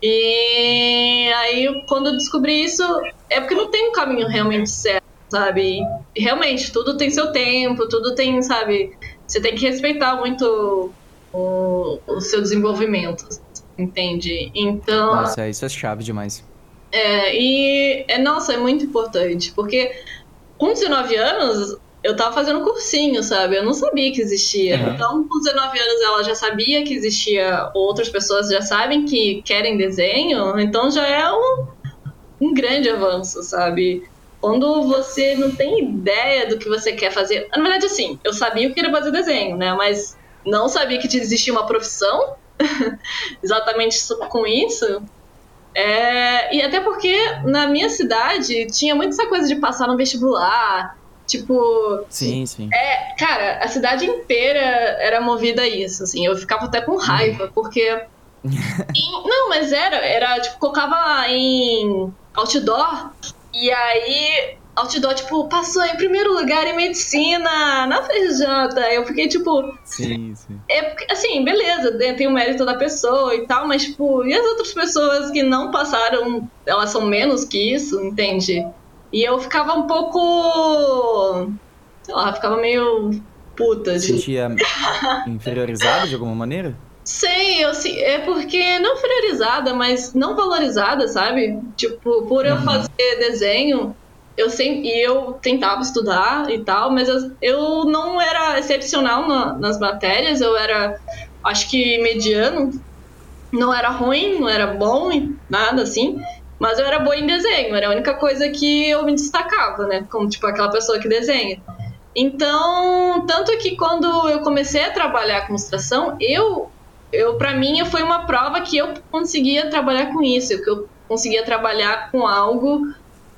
E aí, quando eu descobri isso, é porque não tem um caminho realmente certo, sabe? E realmente, tudo tem seu tempo, tudo tem, sabe? Você tem que respeitar muito o, o seu desenvolvimento, entende? Então. Nossa, isso é chave demais. É, e, é, nossa, é muito importante, porque com 19 anos eu tava fazendo cursinho, sabe? Eu não sabia que existia. Uhum. Então, com 19 anos ela já sabia que existia, outras pessoas já sabem que querem desenho, então já é um, um grande avanço, sabe? Quando você não tem ideia do que você quer fazer. Na verdade, assim, eu sabia que queria fazer desenho, né? Mas não sabia que existia uma profissão (laughs) exatamente com isso. É, e até porque na minha cidade tinha muito essa coisa de passar no vestibular. Tipo, Sim, sim. cara, a cidade inteira era movida a isso, assim. Eu ficava até com raiva, porque. (laughs) em- não, mas era, era, tipo, colocava em outdoor, e aí. Outdoor, tipo, passou em primeiro lugar em medicina, na FJ. Eu fiquei, tipo, Sim, sim. é assim, beleza, né, tem o mérito da pessoa e tal, mas, tipo, e as outras pessoas que não passaram, elas são menos que isso, entende? E eu ficava um pouco. Sei lá, ficava meio puta de. Sentia (laughs) inferiorizado de alguma maneira? Sei, eu se- é porque não inferiorizada, mas não valorizada, sabe? Tipo, por eu Uhum. fazer desenho, eu sempre e eu tentava estudar e tal, mas eu, eu não era excepcional na- nas matérias, eu era acho que mediano. Não era ruim, não era bom nada assim, mas eu era boa em desenho, era a única coisa que eu me destacava, né? Como tipo aquela pessoa que desenha. Então, tanto que quando eu comecei a trabalhar com ilustração, eu eu para mim foi uma prova que eu conseguia trabalhar com isso, que eu conseguia trabalhar com algo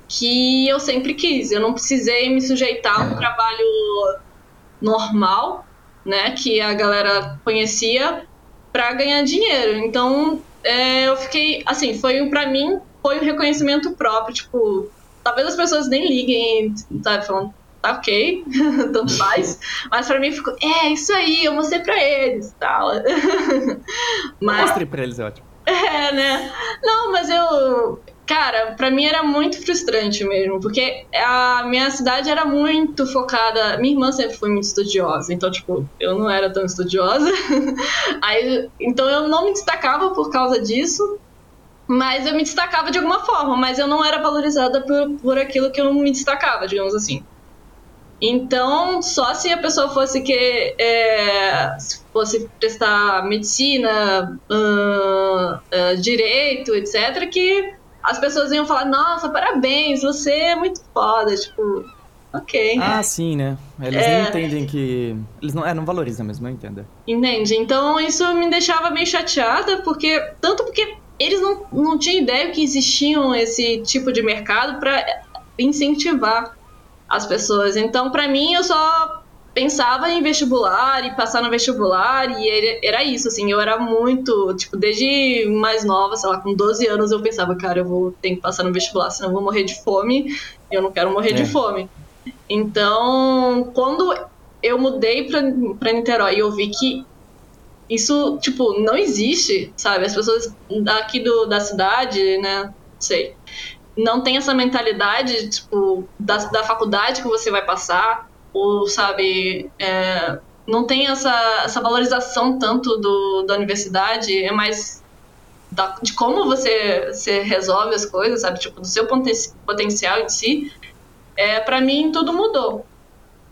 que eu sempre quis. Eu não precisei me sujeitar a um trabalho normal, né, que a galera conhecia para ganhar dinheiro. Então, é, eu fiquei assim, foi para mim foi um reconhecimento próprio, tipo, talvez as pessoas nem liguem, sabe, falando tá ok, (laughs) tanto faz. Mas pra mim ficou, é, isso aí, eu mostrei pra eles tal. (laughs) mas, Mostrei pra eles, é ótimo. é, né? Não, mas eu. Cara, pra mim era muito frustrante mesmo, porque a minha cidade era muito focada. Minha irmã sempre foi muito estudiosa, então, tipo, eu não era tão estudiosa. (laughs) Aí, então eu não me destacava por causa disso, mas eu me destacava de alguma forma, mas eu não era valorizada por, por aquilo que eu me destacava, digamos assim. Então, só se a pessoa fosse que é, fosse prestar medicina, uh, uh, direito, etc., que as pessoas iam falar: Nossa, parabéns, você é muito foda. Tipo, ok. Ah, sim, né? Eles é... nem entendem que. Eles não, é, não valorizam mesmo, eu entendo. Entende? Então, isso me deixava bem chateada, porque. Tanto porque eles não, não tinham ideia que existiam esse tipo de mercado para incentivar as pessoas. Então, para mim, eu só pensava em vestibular e passar no vestibular e era isso, assim, eu era muito, tipo, desde mais nova, sei lá, com 12 anos eu pensava, cara, eu vou ter que passar no vestibular, senão eu vou morrer de fome, e eu não quero morrer é. de fome. Então, quando eu mudei pra, pra Niterói e eu vi que isso, tipo, não existe, sabe? As pessoas daqui do, da cidade, né, não sei, não tem essa mentalidade, tipo, da, da faculdade que você vai passar, ou, sabe, é, não tem essa, essa valorização tanto do, da universidade, é mais da, de como você, você resolve as coisas, sabe, tipo, do seu poten potencial em si, é, para mim tudo mudou.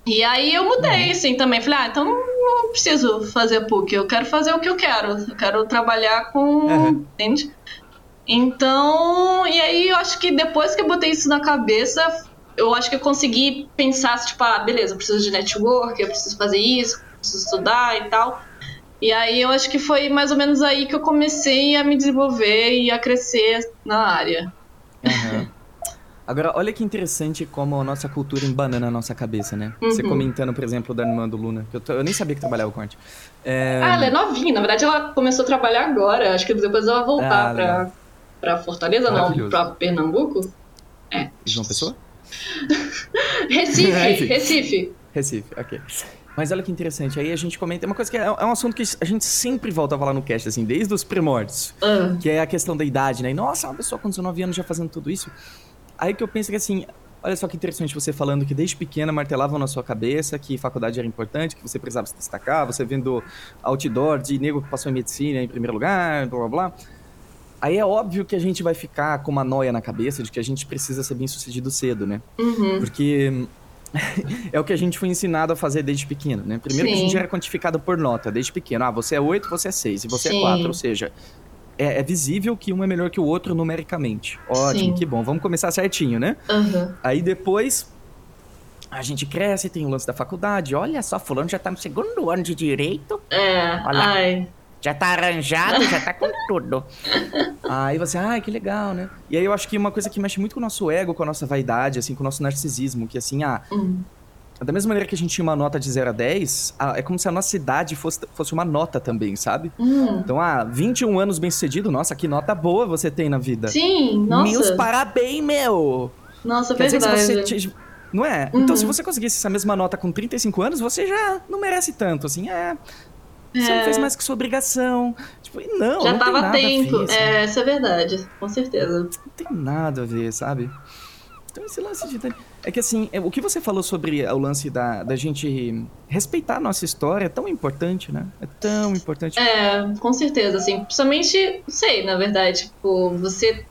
E aí eu mudei, uhum. assim, também. Falei, ah, então não preciso fazer PUC, eu quero fazer o que eu quero. Eu quero trabalhar com. Uhum. Entende? Então, e aí eu acho que depois que eu botei isso na cabeça, eu acho que eu consegui pensar, tipo, ah, beleza, eu preciso de network, eu preciso fazer isso, preciso estudar e tal. E aí eu acho que foi mais ou menos aí que eu comecei a me desenvolver e a crescer na área. Uhum. Agora, olha que interessante como a nossa cultura embanana na nossa cabeça, né? Uhum. Você comentando, por exemplo, da irmã do Luna, que eu, tô, eu nem sabia que trabalhava com arte. É... Ah, ela é novinha, na verdade ela começou a trabalhar agora, acho que depois ela vai voltar ah, pra, pra Fortaleza, não, pra Pernambuco. É. João Pessoa? (laughs) Recife, Recife. Recife, ok. Mas olha que interessante, aí a gente comenta uma coisa que é, é, um assunto que a gente sempre volta a falar no cast, assim, desde os primórdios, uh. que é a questão da idade, né? E, nossa, uma pessoa com 19 anos já fazendo tudo isso. Aí que eu penso que, assim, olha só que interessante você falando que desde pequena martelavam na sua cabeça que faculdade era importante, que você precisava se destacar, você vendo outdoor de nego que passou em medicina em primeiro lugar, blá blá blá. Aí é óbvio que a gente vai ficar com uma noia na cabeça de que a gente precisa ser bem sucedido cedo, né? Uhum. Porque (laughs) é o que a gente foi ensinado a fazer desde pequeno, né? Primeiro Sim. que a gente era quantificado por nota, desde pequeno. Ah, você é 8, você é 6 e você é Sim. é 4. Ou seja, é, é, visível que um é melhor que o outro numericamente. Ótimo, Sim. que bom. Vamos começar certinho, né? Uhum. Aí depois a gente cresce, tem o lance da faculdade. Olha só, fulano já tá no segundo ano de direito. É, Olha, ai. Já tá arranjado, já tá com tudo. (laughs) Aí você, ai, que legal, né? E aí eu acho que uma coisa que mexe muito com o nosso ego, com a nossa vaidade, assim, com o nosso narcisismo, que assim, ah, uhum. Da mesma maneira que a gente tinha uma nota de 0 a 10, é como se a nossa idade fosse, fosse uma nota também, sabe? Hum. Então, ah, 21 anos bem sucedido, nossa, que nota boa você tem na vida. Sim, nossa. Meus parabéns, meu! Nossa, Quer verdade. Dizer que você não é? Uhum. Então, se você conseguisse essa mesma nota com 35 anos, você já não merece tanto, assim, é... Você é. não fez mais que sua obrigação. Tipo, não, Já não tava tem tempo. Ver, assim. É, isso é verdade, com certeza. Não tem nada a ver, sabe? Então esse lance de. É que assim, é, o que você falou sobre o lance da, da gente respeitar a nossa história é tão importante, né? É tão importante. É, com certeza, assim. Principalmente, sei, na verdade, tipo, você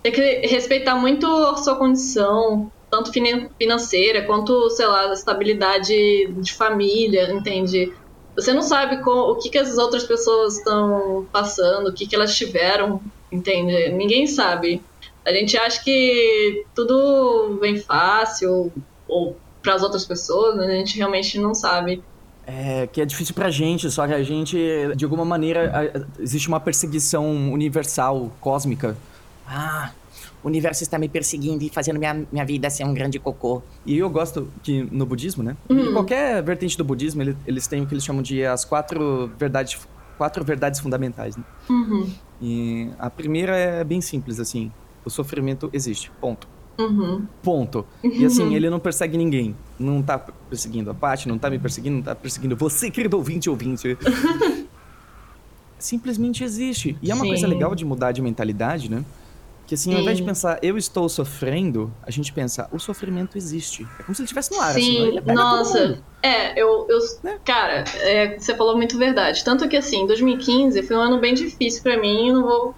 tem que respeitar muito a sua condição, tanto financeira quanto, sei lá, estabilidade de família, entende? Você não sabe com, o que, que as outras pessoas estão passando, o que, que elas tiveram, entende? Ninguém sabe. A gente acha que tudo vem fácil, ou para as outras pessoas, né? a gente realmente não sabe. É, que é difícil pra gente, só que a gente, de alguma maneira, existe uma perseguição universal, cósmica. Ah, o universo está me perseguindo e fazendo minha, minha vida ser um grande cocô. E eu gosto que no budismo, né? Uhum. Qualquer vertente do budismo, ele, eles têm o que eles chamam de as quatro verdades, quatro verdades fundamentais, né? Uhum. E a primeira é bem simples, assim. O sofrimento existe. Ponto. Uhum. Ponto. E (laughs) assim, ele não persegue ninguém. Não tá perseguindo a Paty, não tá me perseguindo, não tá perseguindo você, (laughs) querido ouvinte ouvinte. (laughs) Simplesmente existe. E é uma Sim. coisa legal de mudar de mentalidade, né? Que assim, ao invés de pensar, eu estou sofrendo, a gente pensa, o sofrimento existe. É como se ele estivesse no ar, assim, Sim, assim, nossa. É, eu. eu né? Cara, é, você falou muito verdade. Tanto que assim, 2015 foi um ano bem difícil para mim, não vou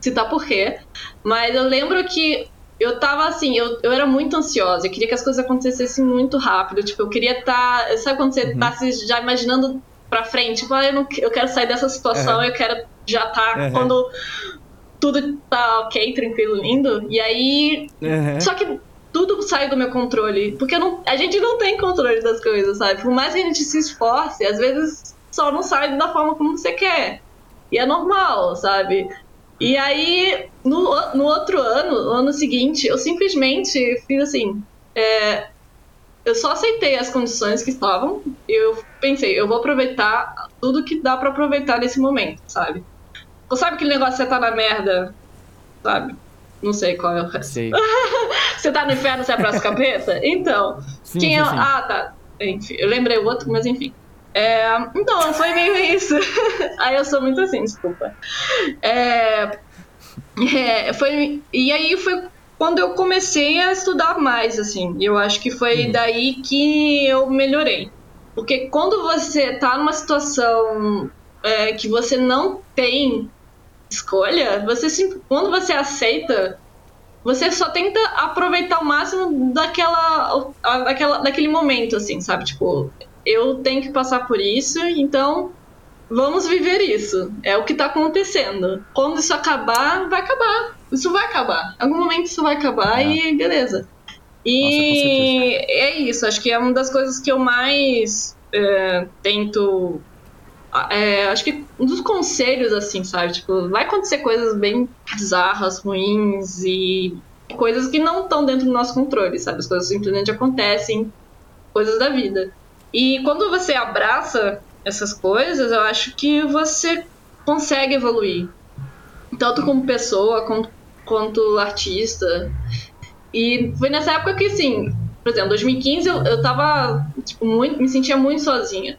citar porquê. Mas eu lembro que eu tava assim, eu, eu era muito ansiosa, eu queria que as coisas acontecessem muito rápido. Tipo, eu queria estar. Tá, sabe quando você uhum. tá se, já imaginando pra frente? Tipo, ah, eu, não, eu quero sair dessa situação, uhum. eu quero já tá uhum. quando tudo tá ok, tranquilo, lindo. E aí. Uhum. Só que tudo sai do meu controle. Porque não, a gente não tem controle das coisas, sabe? Por mais que a gente se esforce, às vezes só não sai da forma como você quer. E é normal, sabe? E aí, no, no outro ano, no ano seguinte, eu simplesmente fiz assim. É, eu só aceitei as condições que estavam. Eu pensei, eu vou aproveitar tudo que dá para aproveitar nesse momento, sabe? Sabe aquele negócio você tá na merda, sabe? Não sei qual é o resto. (laughs) Você tá no inferno, você é pra capeta? Então. Sim, quem sim, é... sim. Ah, tá. Enfim, eu lembrei o outro, mas enfim. É... Então, foi meio (laughs) isso. aí eu sou muito assim, desculpa. É... É, foi... E aí foi quando eu comecei a estudar mais, assim. Eu acho que foi hum. daí que eu melhorei. Porque quando você tá numa situação é, que você não tem escolha, você quando você aceita, você só tenta aproveitar o máximo daquela, daquela, daquele momento, assim, sabe? Tipo, eu tenho que passar por isso, então vamos viver isso. É o que tá acontecendo. Quando isso acabar, vai acabar. Isso vai acabar. Em algum momento isso vai acabar é. e beleza. E Nossa, é isso. Acho que é uma das coisas que eu mais é, tento é, acho que um dos conselhos, assim, sabe? Tipo, vai acontecer coisas bem bizarras, ruins e coisas que não estão dentro do nosso controle, sabe? As coisas simplesmente acontecem, coisas da vida. E quando você abraça essas coisas, eu acho que você consegue evoluir. Tanto como pessoa, quanto, quanto artista. E foi nessa época que, assim, por exemplo, 2015 eu, eu tava, tipo, muito, me sentia muito sozinha.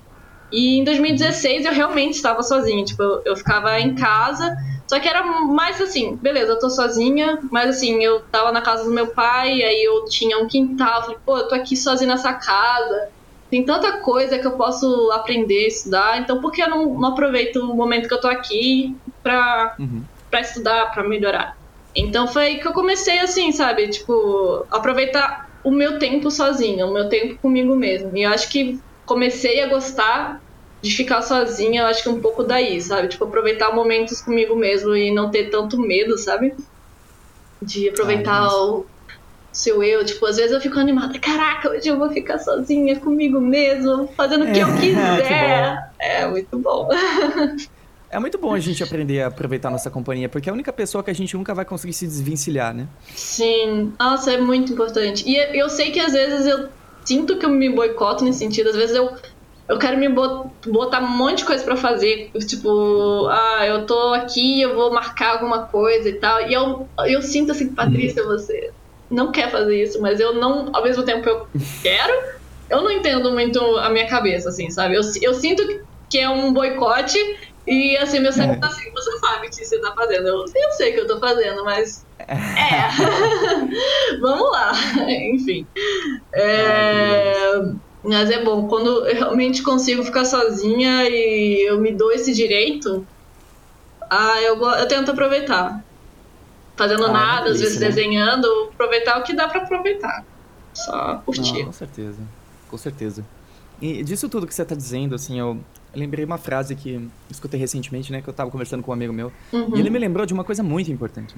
E em 2016 eu realmente estava sozinha, tipo, eu, eu ficava em casa, só que era mais assim, beleza, eu tô sozinha, mas assim, eu tava na casa do meu pai, aí eu tinha um quintal, falei, pô, eu tô aqui sozinha nessa casa, tem tanta coisa que eu posso aprender, estudar, então por que eu não, não aproveito o momento que eu tô aqui pra, uhum. Pra estudar, pra melhorar? Então foi aí que eu comecei assim, sabe, tipo, aproveitar o meu tempo sozinha, o meu tempo comigo mesmo. E eu acho que comecei a gostar de ficar sozinha, eu acho que um pouco daí, sabe? Tipo, aproveitar momentos comigo mesmo e não ter tanto medo, sabe? De aproveitar Ai, o seu eu. Tipo, às vezes eu fico animada. Caraca, hoje eu vou ficar sozinha comigo mesmo, fazendo o que é, (laughs) eu quiser. É, muito bom. (laughs) É muito bom a gente aprender a aproveitar a nossa companhia, porque é a única pessoa que a gente nunca vai conseguir se desvencilhar, né? Sim. Nossa, é muito importante. E eu sei que às vezes eu sinto que eu me boicoto nesse sentido. Às vezes eu, eu quero me botar um monte de coisa para fazer. Tipo, ah, eu tô aqui, eu vou marcar alguma coisa e tal. E eu, eu sinto assim, Patrícia, uhum. você não quer fazer isso, mas eu não, ao mesmo tempo eu quero. Eu não entendo muito a minha cabeça, assim, sabe? Eu, eu sinto que é um boicote e assim, meu cérebro é. tá assim, você sabe o que você tá fazendo. Eu, eu sei que eu tô fazendo, mas é. (laughs) Vamos lá. (laughs) Enfim. É... Mas é bom, quando eu realmente consigo ficar sozinha e eu me dou esse direito, ah, eu, eu tento aproveitar. Fazendo ah, nada, às vezes né? desenhando, aproveitar o que dá para aproveitar. Só curtir. Não, com certeza. Com certeza. E disso tudo que você tá dizendo, assim, eu lembrei uma frase que escutei recentemente, né? Que eu tava conversando com um amigo meu. Uhum. E ele me lembrou de uma coisa muito importante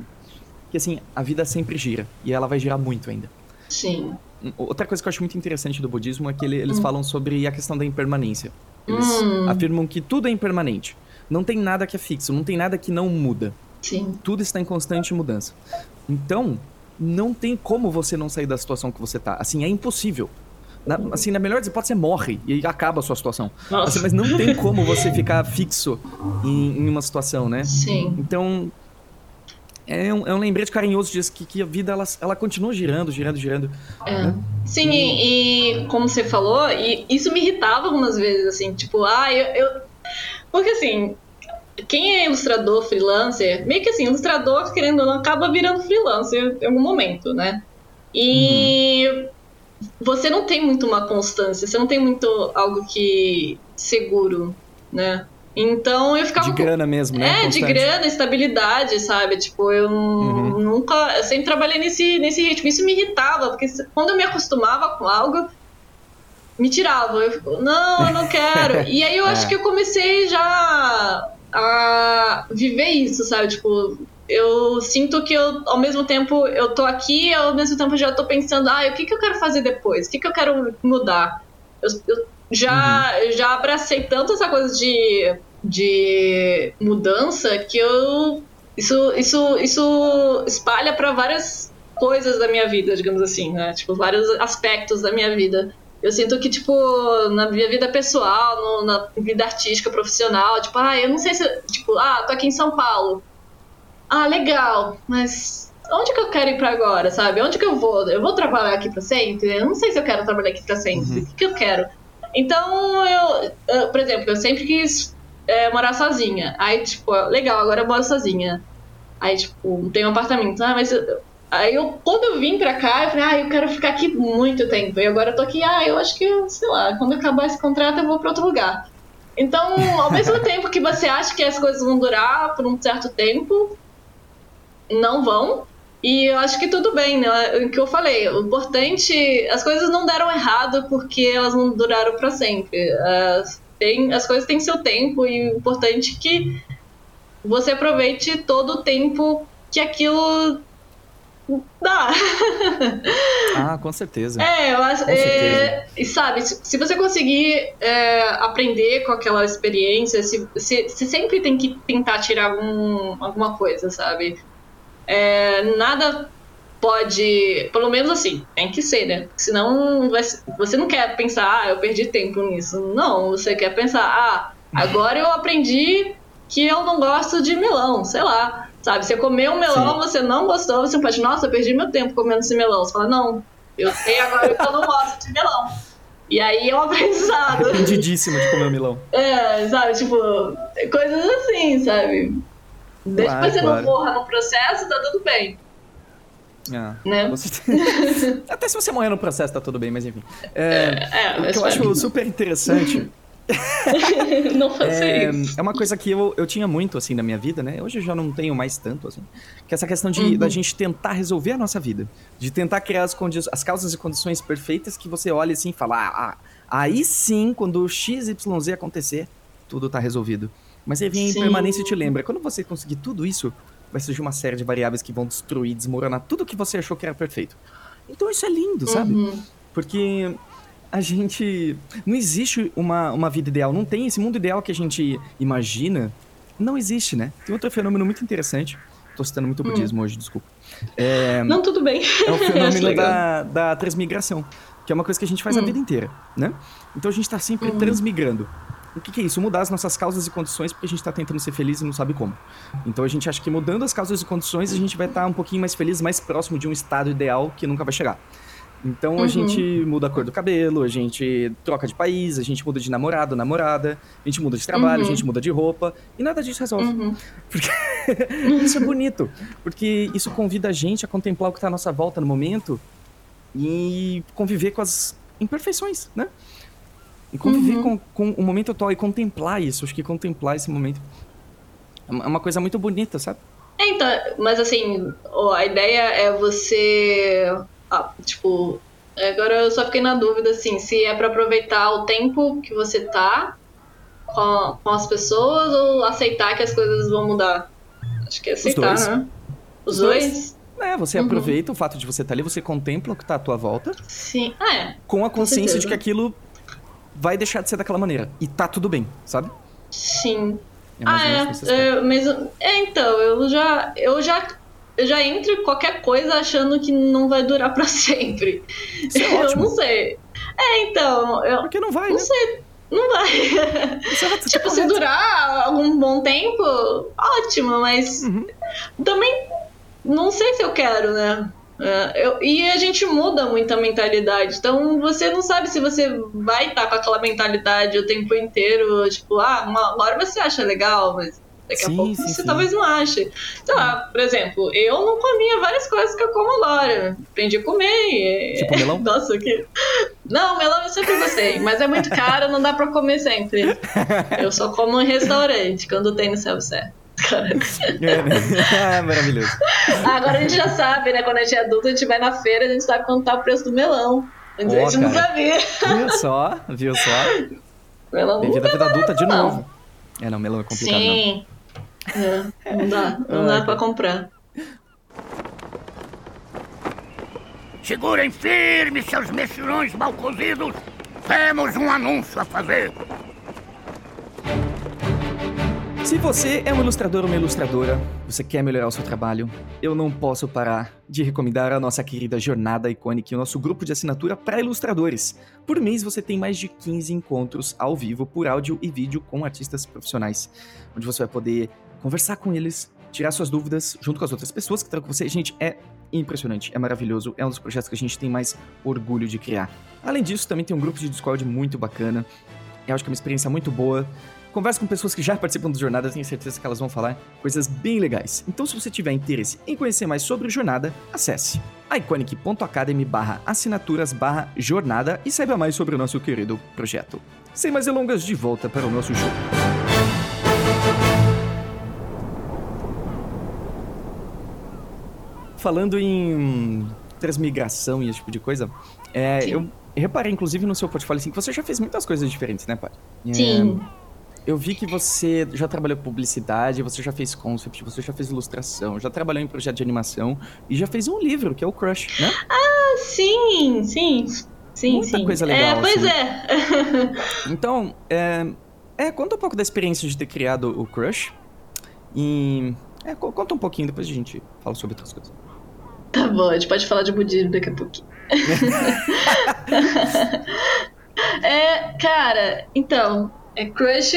que assim, a vida sempre gira e ela vai girar muito ainda. Sim. Outra coisa que eu acho muito interessante do budismo é que eles hum. falam sobre a questão da impermanência. Eles hum. afirmam que tudo é impermanente. Não tem nada que é fixo, não tem nada que não muda. Sim. Tudo está em constante mudança. Então, não tem como você não sair da situação que você tá. Assim, é impossível. Na, assim, na melhor das hipóteses, você morre e acaba a sua situação. Assim, mas não tem como você ficar fixo em, em uma situação, né? Sim. Então, é um, é um lembrete carinhoso disso, que, que a vida ela, ela continua girando, girando, girando. É. Né? Sim, e, e, como você falou, e isso me irritava algumas vezes, assim, tipo, ah, eu. eu... Porque assim, quem é ilustrador, freelancer, meio que assim, ilustrador, querendo ou não, acaba virando freelancer em algum momento, né? E uhum. você não tem muito uma constância, você não tem muito algo que seguro, né? Então eu ficava. De grana mesmo, né? É, Constante. de grana, estabilidade, sabe? Tipo, eu uhum. nunca. Eu sempre trabalhei nesse, nesse ritmo. Isso me irritava, porque quando eu me acostumava com algo, me tirava. Eu fico, não, eu não quero. (laughs) e aí eu acho é. que eu comecei já a viver isso, sabe? Tipo, eu sinto que eu, ao mesmo tempo, eu tô aqui, ao mesmo tempo já tô pensando, ah, o que, que eu quero fazer depois? O que, que eu quero mudar? Eu, eu já, uhum. já abracei tanto essa coisa de de mudança que eu isso isso isso espalha para várias coisas da minha vida, digamos assim, né? Tipo, vários aspectos da minha vida. Eu sinto que, tipo, na minha vida pessoal, no, na vida artística, profissional, tipo, ah, eu não sei se. Tipo, ah, tô aqui em São Paulo. Ah, legal, mas onde que eu quero ir para agora, sabe? Onde que eu vou? Eu vou trabalhar aqui para sempre? Eu não sei se eu quero trabalhar aqui para sempre. Uhum. O que, que eu quero? Então, eu, eu, por exemplo, eu sempre quis é, morar sozinha. Aí, tipo, legal, agora eu moro sozinha. Aí, tipo, tem um apartamento. Ah, mas. Eu... Aí eu, quando eu vim pra cá, eu falei, ah, eu quero ficar aqui muito tempo. E agora eu tô aqui, ah, eu acho que, sei lá, quando acabar esse contrato eu vou pra outro lugar. Então, ao mesmo (laughs) tempo que você acha que as coisas vão durar por um certo tempo, não vão. E eu acho que tudo bem, né? O que eu falei, o importante, as coisas não deram errado porque elas não duraram para sempre. As tem, as coisas têm seu tempo e o importante é que você aproveite todo o tempo que aquilo dá. (laughs) Ah, com certeza. É, eu acho. É, e sabe, se você conseguir é, aprender com aquela experiência, se, se, você sempre tem que tentar tirar algum, alguma coisa, sabe? É, nada pode. Pelo menos assim, tem que ser, né? Senão vai, você não quer pensar, ah, eu perdi tempo nisso. Não, você quer pensar, ah, agora eu aprendi que eu não gosto de melão, sei lá. Sabe, você comeu um melão, Sim. você não gostou, você pode, nossa, eu perdi meu tempo comendo esse melão. Você fala, não, eu sei agora que eu não gosto de melão. E aí é um aprendizado. Arrependidíssimo de comer melão. É, sabe, tipo, coisas assim, sabe? Desde claro, que você claro. não morra no processo, tá tudo bem. Ah, né? (laughs) Até se você morrer no processo tá tudo bem, mas enfim. É, é, o que eu acho super interessante. (laughs) não faça é, isso. É uma coisa que eu, eu tinha muito, assim, na minha vida, né? Hoje eu já não tenho mais tanto, assim. Que é essa questão de uhum. da gente tentar resolver a nossa vida. De tentar criar as, as causas e condições perfeitas que você olha assim e fala, ah, ah aí sim, quando o XYZ acontecer, tudo tá resolvido. Mas aí vem a impermanência e te lembra, quando você conseguir tudo isso, vai surgir uma série de variáveis que vão destruir, desmoronar tudo que você achou que era perfeito. Então isso é lindo, sabe? Uhum. Porque a gente. Não existe uma, uma vida ideal. Não tem esse mundo ideal que a gente imagina. Não existe, né? Tem outro fenômeno muito interessante. Tô citando muito hum. budismo hoje, desculpa. É, não, tudo bem. É o (laughs) fenômeno da, da transmigração, que é uma coisa que a gente faz hum. a vida inteira, né? Então a gente tá sempre hum. transmigrando. O que, que, é isso? Mudar as nossas causas e condições porque a gente está tentando ser feliz e não sabe como. Então a gente acha que mudando as causas e condições a gente vai estar tá um pouquinho mais feliz, mais próximo de um estado ideal que nunca vai chegar. Então a uhum. gente muda a cor do cabelo, a gente troca de país, a gente muda de namorado, namorada, a gente muda de trabalho, uhum. a gente muda de roupa e nada disso resolve. Uhum. Porque (laughs) isso é bonito, porque isso convida a gente a contemplar o que está à nossa volta no momento e conviver com as imperfeições, né? E conviver uhum. com, com o momento atual e contemplar isso. Acho que contemplar esse momento é uma coisa muito bonita, sabe? É, então, mas assim, a ideia é você. Ah, tipo, agora eu só fiquei na dúvida, assim, se é para aproveitar o tempo que você tá com, com as pessoas ou aceitar que as coisas vão mudar. Acho que é aceitar, Os né? Os, Os dois? dois? É, você uhum. aproveita o fato de você estar tá ali, você contempla o que está à tua volta. Sim, ah, é. Com a consciência com de que aquilo vai deixar de ser daquela maneira. E tá tudo bem, sabe? Sim. É ah, é, é, mas, é, então, eu já, eu já eu já entro em qualquer coisa achando que não vai durar para (laughs) sempre. É. Eu não sei. É, então. Eu, Porque não vai, Não né? sei. Não vai. Exato, (laughs) tá tipo, se durar algum bom tempo, ótimo, mas uhum. também não sei se eu quero, né? É, eu, e a gente muda muito a mentalidade. Então você não sabe se você vai estar tá com aquela mentalidade o tempo inteiro. Tipo, ah, uma, uma hora você acha legal, mas Daqui Sim, a pouco sim, você sim. talvez não ache. Sei lá, por exemplo, eu não comia várias coisas que eu como agora. Aprendi a comer. e- Tipo melão? (laughs) Nossa, que. Não, melão eu sempre gostei, mas é muito caro, não dá pra comer sempre. (laughs) Eu só como em restaurante, quando tem no self-service. É, né? (laughs) Ah, maravilhoso. Agora a gente já sabe, né? Quando a gente é adulto, a gente vai na feira, a gente sabe quanto tá o preço do melão. Antes a gente não cara. sabia. Viu só? Viu só? Melão não Bem-vindo à vida adulta de não. novo. É, não, melão é complicado, não. Sim. É, não dá, não Ai, dá cara. pra comprar. Segurem firme, seus mexilhões mal cozidos. Temos um anúncio a fazer. Se você é um ilustrador ou uma ilustradora, você quer melhorar o seu trabalho, eu não posso parar de recomendar a nossa querida Jornada Iconic, o nosso grupo de assinatura para ilustradores. Por mês você tem mais de 15 encontros ao vivo por áudio e vídeo com artistas profissionais, onde você vai poder conversar com eles, tirar suas dúvidas junto com as outras pessoas que estão com você. Gente, é impressionante, é maravilhoso, é um dos projetos que a gente tem mais orgulho de criar. Além disso, também tem um grupo de Discord muito bacana. Eu acho que é uma experiência muito boa. Converse com pessoas que já participam do Jornada, tenho certeza que elas vão falar coisas bem legais. Então, se você tiver interesse em conhecer mais sobre o Jornada, acesse iconic.academy barra assinaturas barra jornada e saiba mais sobre o nosso querido projeto. Sem mais delongas, de volta para o nosso jogo. Falando em transmigração e esse tipo de coisa, é, eu reparei, inclusive, no seu portfólio, assim, que você já fez muitas coisas diferentes, né, pai? É, Sim. Eu vi que você já trabalhou com publicidade, você já fez concept, você já fez ilustração, já trabalhou em projeto de animação e já fez um livro, que é o Crush, né? Sim, sim. Sim, Muita sim. coisa legal, É, pois assim. é. (laughs) Então, é, é, conta um pouco da experiência de ter criado o Crush. E. É, co- conta um pouquinho, depois a gente fala sobre outras coisas. Tá bom, a gente pode falar de budismo daqui a pouquinho. (laughs) (laughs) é, cara, então, é, Crush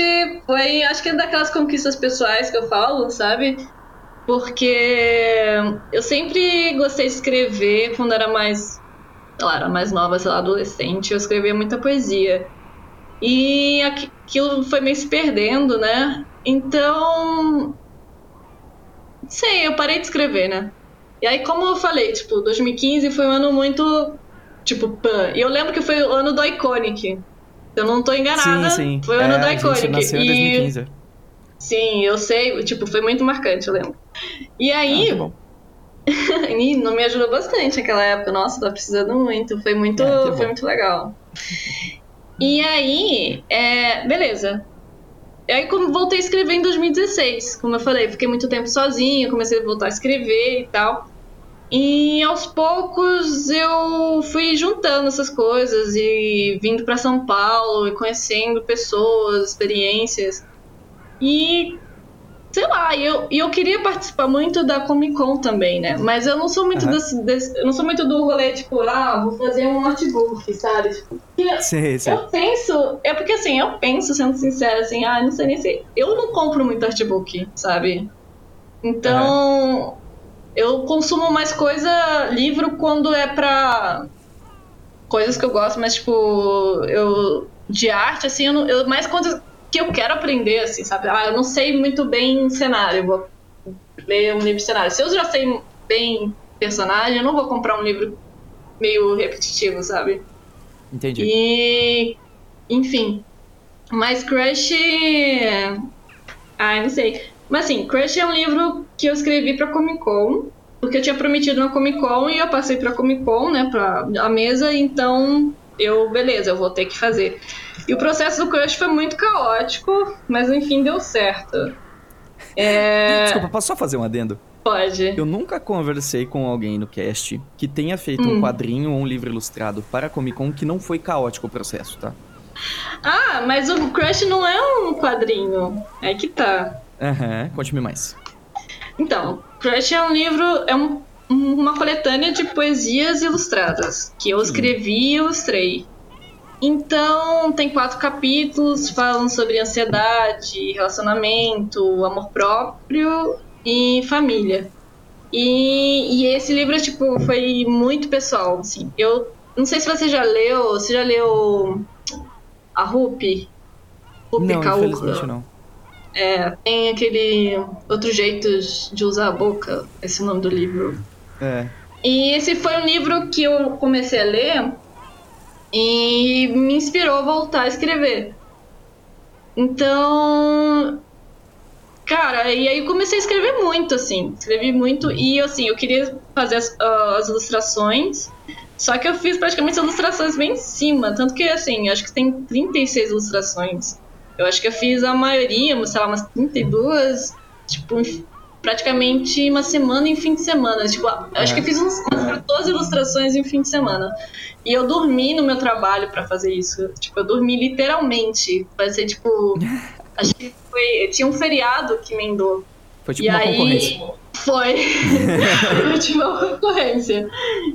foi, acho que é daquelas conquistas pessoais que eu falo, sabe? Porque eu sempre gostei de escrever quando era mais, sei lá, era mais nova, sei lá, adolescente, eu escrevia muita poesia. E aqui- aquilo foi meio se perdendo, né? Então, sei, eu parei de escrever, né? E aí, como eu falei, tipo, 2015 foi um ano muito, tipo, pan. E eu lembro que foi o ano do Iconic. Eu não tô enganada. sim, sim. Foi o é, ano do a gente Iconic. nasceu em e 2015. sim, eu sei, tipo, foi muito marcante, eu lembro. E aí, Ah, tá bom. (laughs) e não me ajudou bastante naquela época. Nossa, tá precisando muito. Foi muito, É, foi muito legal. E aí, é, beleza. E aí, como voltei a escrever em 2016, como eu falei, fiquei muito tempo sozinha, comecei a voltar a escrever e tal. E aos poucos eu fui juntando essas coisas e vindo para São Paulo e conhecendo pessoas, experiências. E sei lá, eu, eu queria participar muito da Comic Con também, né? Mas eu não sou muito Aham. desse, desse- eu não sou muito do rolê, tipo, ah, vou fazer um artbook, sabe? Tipo, Sei, sei. eu penso, é porque assim, eu penso, sendo sincera, assim, ah, não sei nem se. Eu não compro muito artbook, sabe? Então, eu consumo mais coisa, livro, quando é pra coisas que eu gosto, mas tipo, eu. De arte, assim, eu, não- eu mais coisas que eu quero aprender, assim, sabe? Ah, eu não sei muito bem cenário, vou ler um livro de cenário. Se eu já sei bem personagem, eu não vou comprar um livro meio repetitivo, sabe? Entendi. E. Enfim. Mas Crush. Ai, não sei. Mas assim, Crush é um livro que eu escrevi pra Comic Con. Porque eu tinha prometido na Comic Con e eu passei pra Comic Con, né? Pra a mesa, então eu, beleza, eu vou ter que fazer. E o processo do Crush foi muito caótico, mas enfim deu certo. É. Desculpa, posso só fazer um adendo? Pode. Eu nunca conversei com alguém no cast que tenha feito Hum. um quadrinho ou um livro ilustrado para a Comic Con que não foi caótico o processo, tá? Ah, mas o Crush não é um quadrinho. É que tá. Aham, conte-me mais. Então, Crush é um livro, é um- uma coletânea de poesias ilustradas que eu escrevi e ilustrei. Então, tem quatro capítulos falando sobre ansiedade, relacionamento, amor próprio e família. E, e esse livro, tipo, foi muito pessoal, assim. Eu não sei se você já leu, você já leu a Rupi? Rupi não, Kaur? infelizmente não. É, tem aquele outro jeito de usar a boca, esse é o nome do livro. É. E esse foi um livro que eu comecei a ler e me inspirou a voltar a escrever. Então, cara, e aí eu comecei a escrever muito, assim, escrevi muito e assim, eu queria fazer as, uh, as ilustrações, só que eu fiz praticamente as ilustrações bem em cima, tanto que assim, acho que tem 36 ilustrações. Eu acho que eu fiz a maioria, sei lá, umas 32, tipo, praticamente uma semana em fim de semana. Tipo, acho que eu fiz uns, umas 14 ilustrações em fim de semana. E eu dormi no meu trabalho para fazer isso. Tipo, eu dormi literalmente. Vai ser tipo. (laughs) acho que foi. Tinha um feriado que emendou. Foi tipo e uma aí, concorrência. Foi. (laughs) uma concorrência.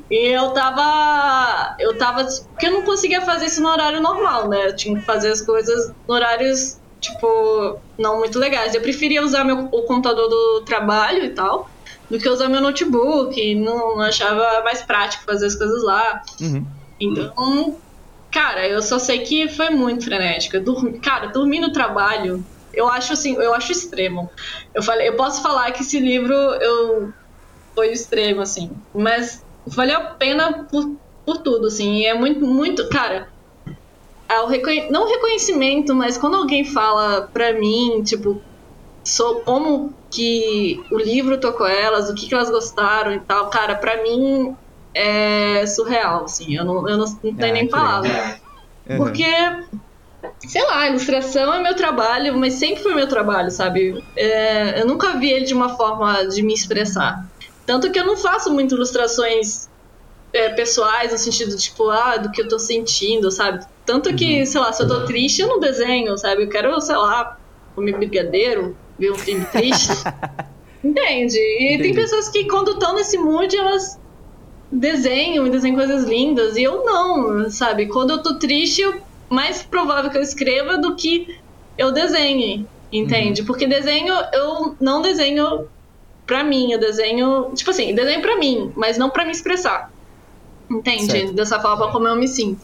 E eu tava. Eu tava. Porque eu não conseguia fazer isso no horário normal, né? Eu tinha que fazer as coisas no horários tipo, não muito legais. Eu preferia usar meu, o computador do trabalho e tal, do que usar meu notebook. Não, não achava mais prático fazer as coisas lá. Uhum. Então, cara, eu só sei que foi muito frenético. dormi, cara, dormir no trabalho, eu acho assim, eu acho extremo. Eu falei, eu posso falar que esse livro eu foi extremo assim, mas valeu a pena por, por tudo assim. É muito muito, cara, ao reconhe... não reconhecimento, mas quando alguém fala pra mim, tipo, sou como que o livro tocou elas, o que, que elas gostaram e tal, cara, pra mim é surreal, assim, eu não, eu não, não tenho ah, nem palavra. Uhum. Porque, sei lá, ilustração é meu trabalho, mas sempre foi meu trabalho, sabe? É, eu nunca vi ele de uma forma de me expressar. Tanto que eu não faço muito ilustrações é, pessoais, no sentido, tipo, ah, do que eu tô sentindo, sabe? Tanto que, uhum. sei lá, se eu tô triste, eu não desenho, sabe? Eu quero, sei lá, comer brigadeiro, ver um filme triste. (laughs) Entende? E Entendi. tem pessoas que, quando estão nesse mood, elas desenham e desenham coisas lindas. E eu não, sabe? Quando eu tô triste, eu, mais provável que eu escreva do que eu desenhe. Entende? Uhum. Porque desenho, eu não desenho pra mim. Eu desenho, tipo assim, desenho pra mim, mas não pra me expressar. Entende? Certo. Dessa forma como eu me sinto.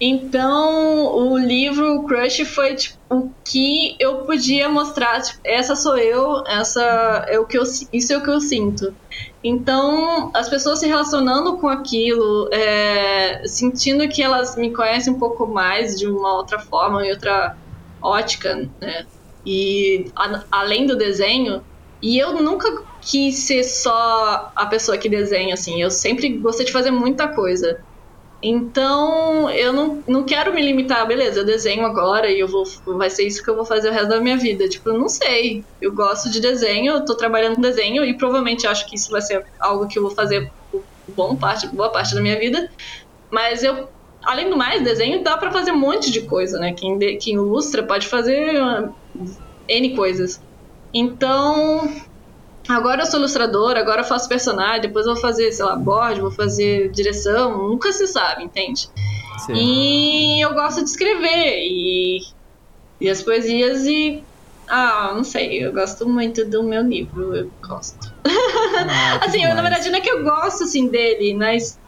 Então, o livro Crush foi tipo, o que eu podia mostrar, tipo, essa sou eu, essa é o que eu, isso é o que eu sinto. Então, as pessoas se relacionando com aquilo, é, sentindo que elas me conhecem um pouco mais de uma outra forma, em outra ótica, né? E a, além do desenho, e eu nunca quis ser só a pessoa que desenha, assim, eu sempre gostei de fazer muita coisa. Então, eu não, não quero me limitar, beleza, eu desenho agora e eu vou vai ser isso que eu vou fazer o resto da minha vida. Tipo, eu não sei. Eu gosto de desenho, eu tô trabalhando com desenho e provavelmente acho que isso vai ser algo que eu vou fazer bom parte, boa parte da minha vida. Mas eu além do mais, desenho dá para fazer um monte de coisa, né? Quem, quem ilustra pode fazer N coisas. Então, Agora eu sou ilustradora, agora eu faço personagem, depois eu vou fazer, sei lá, board, vou fazer direção, nunca se sabe, entende? Sim. E eu gosto de escrever e, e as poesias e. Ah, não sei, eu gosto muito do meu livro, eu gosto. Ah, (laughs) assim, eu, na verdade não é que eu gosto assim dele, mas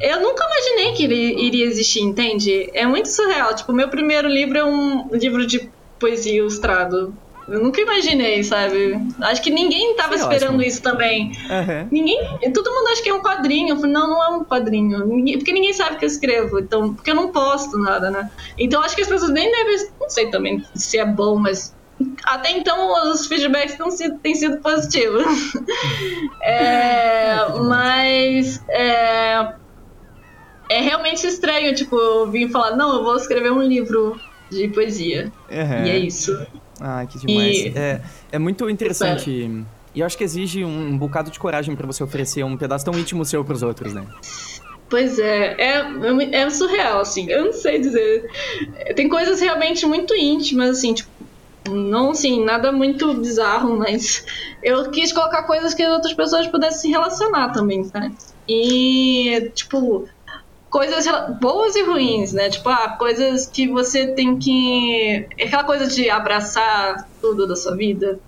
eu nunca imaginei que ele iria existir, entende? É muito surreal. Tipo, meu primeiro livro é um livro de poesia ilustrado. Eu nunca imaginei, sabe? Acho que ninguém tava esperando ótimo. isso também. Uhum. Ninguém. Todo mundo acha que é um quadrinho. Eu falei, não, não é um quadrinho. Ninguém, porque ninguém sabe que eu escrevo. Então, porque eu não posto nada, né? Então acho que as pessoas nem devem. Não sei também se é bom, mas. Até então os feedbacks têm sido, têm sido positivos. (laughs) é, mas. É, é realmente estranho, tipo, eu vim falar, não, eu vou escrever um livro de poesia. Uhum. E é isso. Ah, que demais. E... É, é muito interessante. E eu acho que exige um, um bocado de coragem para você oferecer um pedaço tão íntimo seu pros outros, né? Pois é, é, é surreal, assim, eu não sei dizer. Tem coisas realmente muito íntimas, assim, tipo, não assim, nada muito bizarro, mas eu quis colocar coisas que outras pessoas pudessem se relacionar também, tá? E, tipo, coisas boas e ruins, né? Tipo, ah, coisas que você tem que. Aquela coisa de abraçar tudo da sua vida.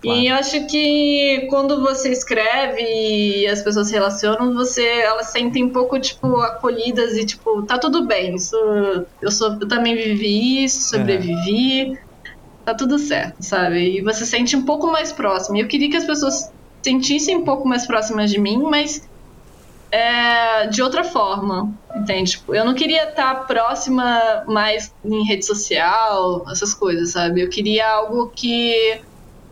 Claro. E eu acho que quando você escreve e as pessoas se relacionam, você, elas sentem um pouco, tipo, acolhidas e, tipo, tá tudo bem. Isso, eu, sou, eu também vivi isso, sobrevivi. tá tudo certo, sabe? E você sente um pouco mais próximo. E eu queria que as pessoas sentissem um pouco mais próximas de mim, mas é, de outra forma, entende? Tipo, eu não queria estar próxima mais em rede social, essas coisas, sabe? Eu queria algo que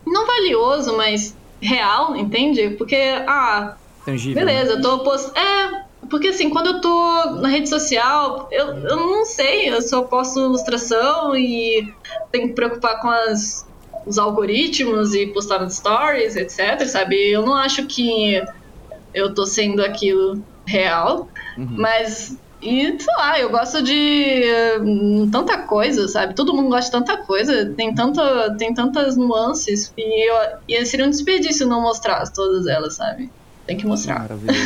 não valioso, mas real, entende? Porque, ah, Tangível. beleza, eu tô post... É, porque assim, quando eu tô na rede social, eu, eu não sei, eu só posto ilustração e tenho que preocupar com as, os algoritmos e postar nos stories, etc, sabe? Eu não acho que eu tô sendo aquilo real, Uhum. mas e sei lá, eu gosto de hum, tanta coisa, sabe? Todo mundo gosta de tanta coisa, tem tanta, tem tantas nuances e, eu, e seria um desperdício não mostrar todas elas, sabe? Tem que mostrar. Maravilhoso.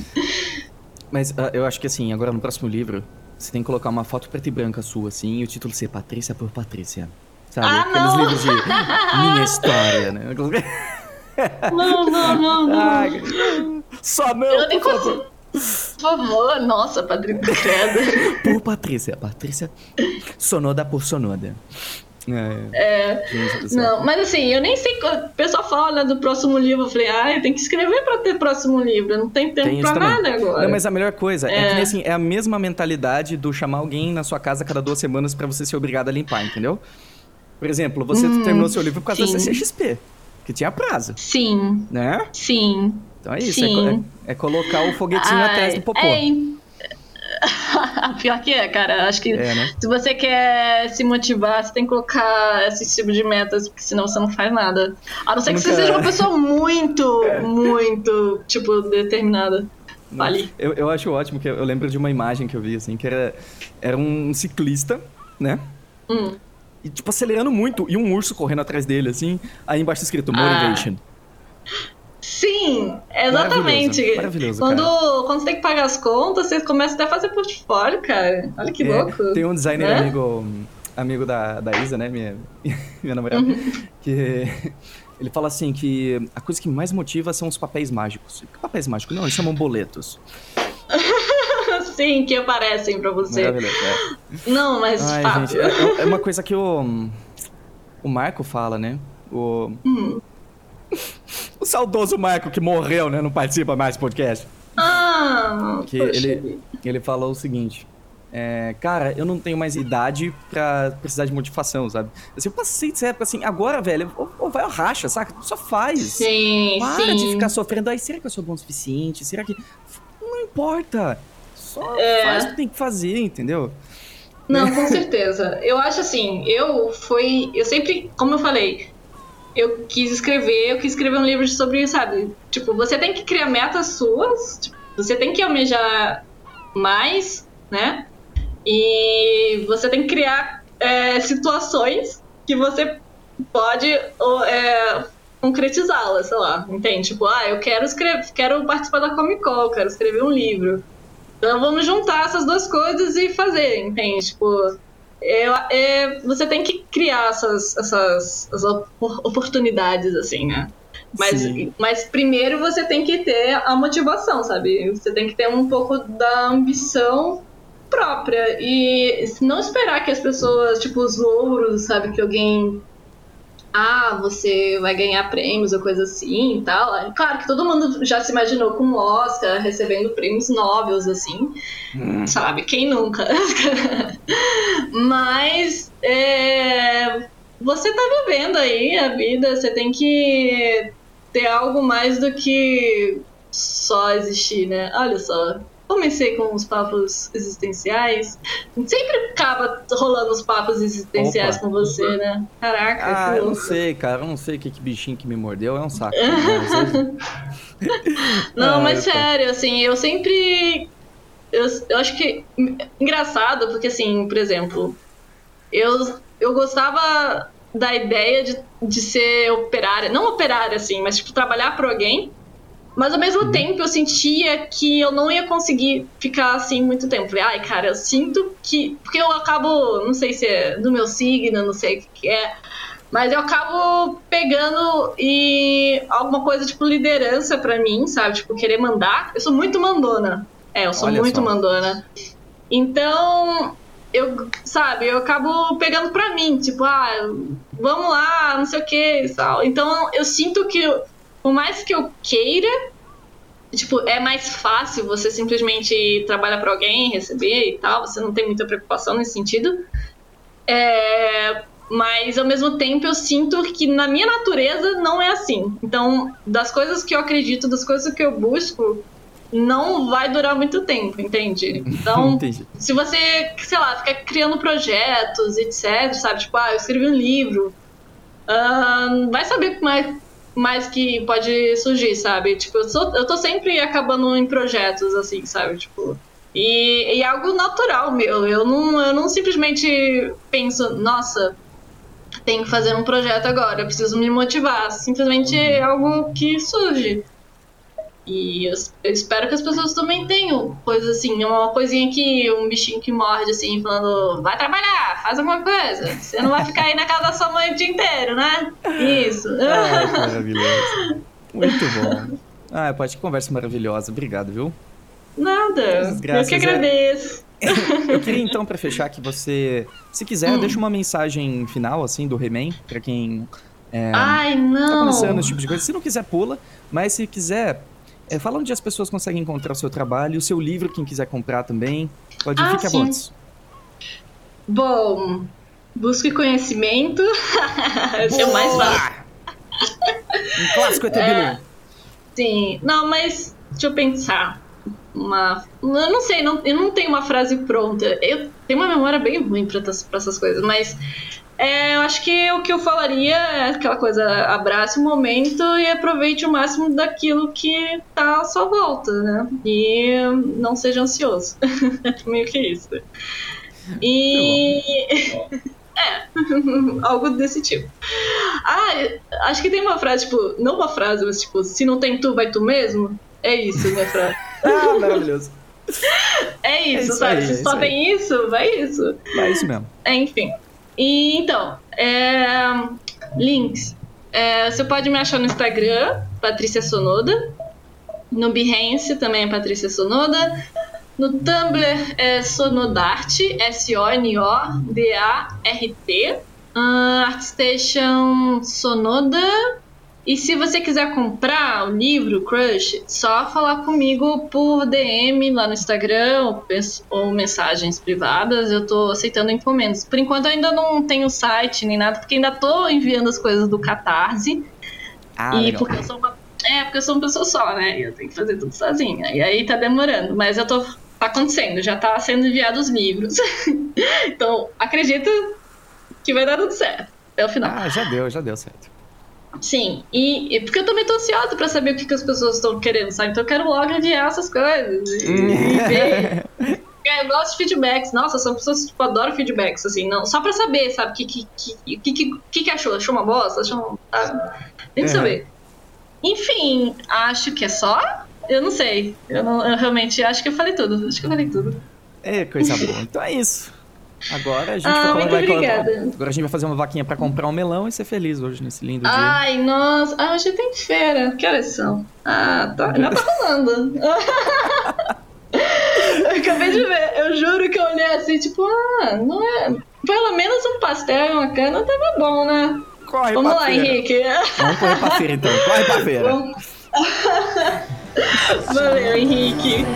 (laughs) Mas ah, eu acho que assim, agora no próximo livro, você tem que colocar uma foto preta e branca sua, assim, e o título ser Patrícia por Patrícia. Sabe? Ah, Aqueles não! livros de (laughs) minha história, né? (laughs) Não, não, não, (laughs) não. Ai, só não, Eu por favor. Por favor, nossa, Padrinho Credo. (laughs) Por Patrícia. Patrícia Sonoda por Sonoda. É. do céu. Não, mas assim, eu nem sei. O pessoal fala né, do próximo livro. Eu falei, ah, tem que escrever pra ter próximo livro. Não tem tempo Tem pra também. nada agora. Não, mas a melhor coisa é, É. que assim, é a mesma mentalidade do chamar alguém na sua casa cada duas semanas pra você ser obrigado a limpar, entendeu? Por exemplo, você terminou seu livro por causa da Hum, sim. CCXP, que tinha prazo, Sim, né? sim. Então é isso, é, é- é colocar o foguetinho Ai, atrás do popô. É, (laughs) Pior que é, cara. Acho que É, né? se você quer se motivar, você tem que colocar esse tipo de metas, porque senão você não faz nada. A não ser que você Nunca- seja uma pessoa muito, (laughs) muito, tipo, determinada. Fale. Eu, eu acho ótimo que eu, eu lembro de uma imagem que eu vi, assim, que era, era um ciclista, né? Hum. E, tipo, acelerando muito, e um urso correndo atrás dele, assim, aí embaixo escrito Ah. Motivation. Sim, exatamente. Maravilhoso, maravilhoso, quando, quando você tem que pagar as contas, você começa até a fazer portfólio, cara. Olha que É, louco. Tem um designer Né? amigo, amigo da, da Isa, né? Minha, (laughs) minha namorada. Uhum. Que ele fala assim que a coisa que mais motiva são os papéis mágicos. Que papéis mágicos? Não, eles chamam boletos. (laughs) Sim, que aparecem pra você. Maravilhoso. é. Não, mas de Ai, fato. gente, é, é uma coisa que o, o Marco fala, né? O, Hum. (laughs) o saudoso Marco que morreu, né? Não participa mais do podcast. Ah, Que poxa ele, ele falou o seguinte. é, cara, eu não tenho mais idade pra precisar de motivação, sabe? Assim, eu passei dessa época assim, agora, velho, ou, ou vai ao racha, saca? Só faz. Sim, Para sim. de ficar sofrendo. Ai, será que eu sou bom o suficiente? Será que. Não importa. Só É. faz o que tem que fazer, entendeu? Não, com certeza. Eu acho assim, eu fui. Eu sempre, como eu falei, eu quis escrever, eu quis escrever um livro sobre, sabe? Tipo, você tem que criar metas suas, tipo, você tem que almejar mais, né? E você tem que criar é, situações que você pode é, concretizá-las, sei lá, entende? Tipo, ah, eu quero escrever, quero participar da Comic Con, quero escrever um livro. Então vamos juntar essas duas coisas e fazer, entende? Tipo, eu, é, você tem que criar essas, essas, essas opor- oportunidades, assim, né? Mas, Sim. mas primeiro você tem que ter a motivação, sabe? Você tem que ter um pouco da ambição própria e não esperar que as pessoas, tipo, os louros, sabe? Que alguém. Ah, você vai ganhar prêmios ou coisa assim e tal. É Claro que todo mundo já se imaginou com o Oscar recebendo prêmios Nobels, assim sabe? Quem nunca? (laughs) Mas é, você tá vivendo aí a vida, você tem que ter algo mais do que só existir, né? Olha só. Comecei com os papos existenciais. Sempre acaba rolando os papos existenciais Opa. com você, né? Caraca, Ah, eu não sei, cara. Eu não sei que, que bichinho que me mordeu. É um saco. né? (laughs) Não, Ah, mas eu sério, assim, eu sempre. Eu, eu acho que. Engraçado, porque, assim, por exemplo, eu, eu gostava da ideia de, de ser operária. Não operária, assim, mas, tipo, trabalhar para alguém. Mas ao mesmo tempo eu sentia que eu não ia conseguir ficar assim muito tempo. Falei, ai, cara, eu sinto que. Porque eu acabo, não sei se é do meu signo, não sei o que é. Mas eu acabo pegando e alguma coisa tipo liderança pra mim, sabe? Tipo, querer mandar. Eu sou muito mandona. É, eu sou Olha muito só. mandona. Então, eu, sabe, eu acabo pegando pra mim, tipo, ah, vamos lá, não sei o que e tal. Então eu sinto que, por mais que eu queira, tipo, é mais fácil você simplesmente trabalhar para alguém, receber e tal, você não tem muita preocupação nesse sentido. É, mas ao mesmo tempo eu sinto que na minha natureza não é assim. Então, das coisas que eu acredito, das coisas que eu busco, não vai durar muito tempo, entende? (laughs) Então, se você, sei lá, ficar criando projetos, etc, sabe? Tipo, ah, eu escrevi um livro, uh, vai saber mais, mais que pode surgir, sabe? Tipo, eu, sou, eu tô sempre acabando em projetos, assim, sabe? Tipo, e, e é algo natural meu. Eu não, eu não simplesmente penso, nossa, tenho que fazer um projeto agora, preciso me motivar. Simplesmente é algo que surge. E eu, eu, espero que as pessoas também tenham coisas assim, uma coisinha aqui, um bichinho que morde assim, falando, vai trabalhar, faz alguma coisa. Você não vai ficar aí na casa da sua mãe o dia inteiro, né? Isso. (laughs) Ah, maravilhoso. (laughs) Muito bom. Ah, pode que conversa maravilhosa. Obrigado, viu? Nada. Graças, eu que agradeço. É... (laughs) eu queria então, para fechar, que você, se quiser, hum. deixa uma mensagem final, assim, do He-Man, pra quem. É, Ai, não! Tá começando esse tipo de coisa. Se não quiser, pula. Mas se quiser, é, fala onde as pessoas conseguem encontrar o seu trabalho, o seu livro, quem quiser comprar também. Pode ah, ficar vontade. Bom, busque conhecimento. (laughs) Esse é o mais fácil. um clássico ET é, Sim, não, mas deixa eu pensar. Uma. Eu não sei, não, eu não tenho uma frase pronta. Eu tenho uma memória bem ruim para essas coisas, mas é, eu acho que o que eu falaria é aquela coisa, abrace o momento e aproveite o máximo daquilo que tá à sua volta, né? E não seja ansioso. (laughs) Meio que isso. E. (laughs) É, algo desse tipo. Ah, acho que tem uma frase, tipo, não uma frase, mas tipo, se não tem tu, vai tu mesmo? É isso, minha frase. (laughs) ah, maravilhoso. É isso, é isso sabe? Aí, se é só tem isso, vai isso. Vai isso mesmo. É, enfim. E então, é, links. É, você pode me achar no Instagram, Patrícia Sonoda. No Behance também é Patrícia Sonoda. No Tumblr é Sonodarte, S-O-N-O-D-A-R-T. Uh, Artstation Sonoda e se você quiser comprar o livro Crush, só falar comigo por DM lá no Instagram ou, mensagens privadas. Eu tô aceitando encomendas. Por enquanto eu ainda não tenho site nem nada, porque ainda tô enviando as coisas do Catarse. Ah, e legal. porque eu sou uma. É, porque eu sou uma pessoa só, né? E eu tenho que fazer tudo sozinha. E aí tá demorando. Mas eu tô. Tá acontecendo, já tá sendo enviados os livros. (laughs) então, acredito que vai dar tudo certo. Até o final. Ah, já deu, já deu certo. Sim, e, e, porque eu também tô ansiosa pra saber o que, que as pessoas estão querendo, sabe? Então eu quero logo enviar essas coisas e, e (laughs) ver. Eu gosto de feedbacks. Nossa, são pessoas que tipo, adoram feedbacks, assim, não, só pra saber, sabe? O que, que, que, que, que, que achou? Achou uma bosta? Achou. Tá? Tem que é. saber. Enfim, acho que é só. Eu não sei. Eu, não, eu realmente acho que eu falei tudo. Acho que eu falei tudo. É, coisa boa. Então é isso. Agora a gente ah, vai, vai Agora a gente vai fazer uma vaquinha para comprar um melão e ser feliz hoje nesse lindo dia. Ai, nossa. Ah, hoje tem feira. Que horas são? Ah, tá. Já tá rolando. (laughs) eu acabei de ver. Eu juro que eu olhei assim, tipo, ah, não é. Pelo menos um pastel e uma cana tava bom, né? Corre Vamos lá, feira. Henrique. Vamos correr pra feira então. Corre pra feira. (laughs) Valeu, Henrique.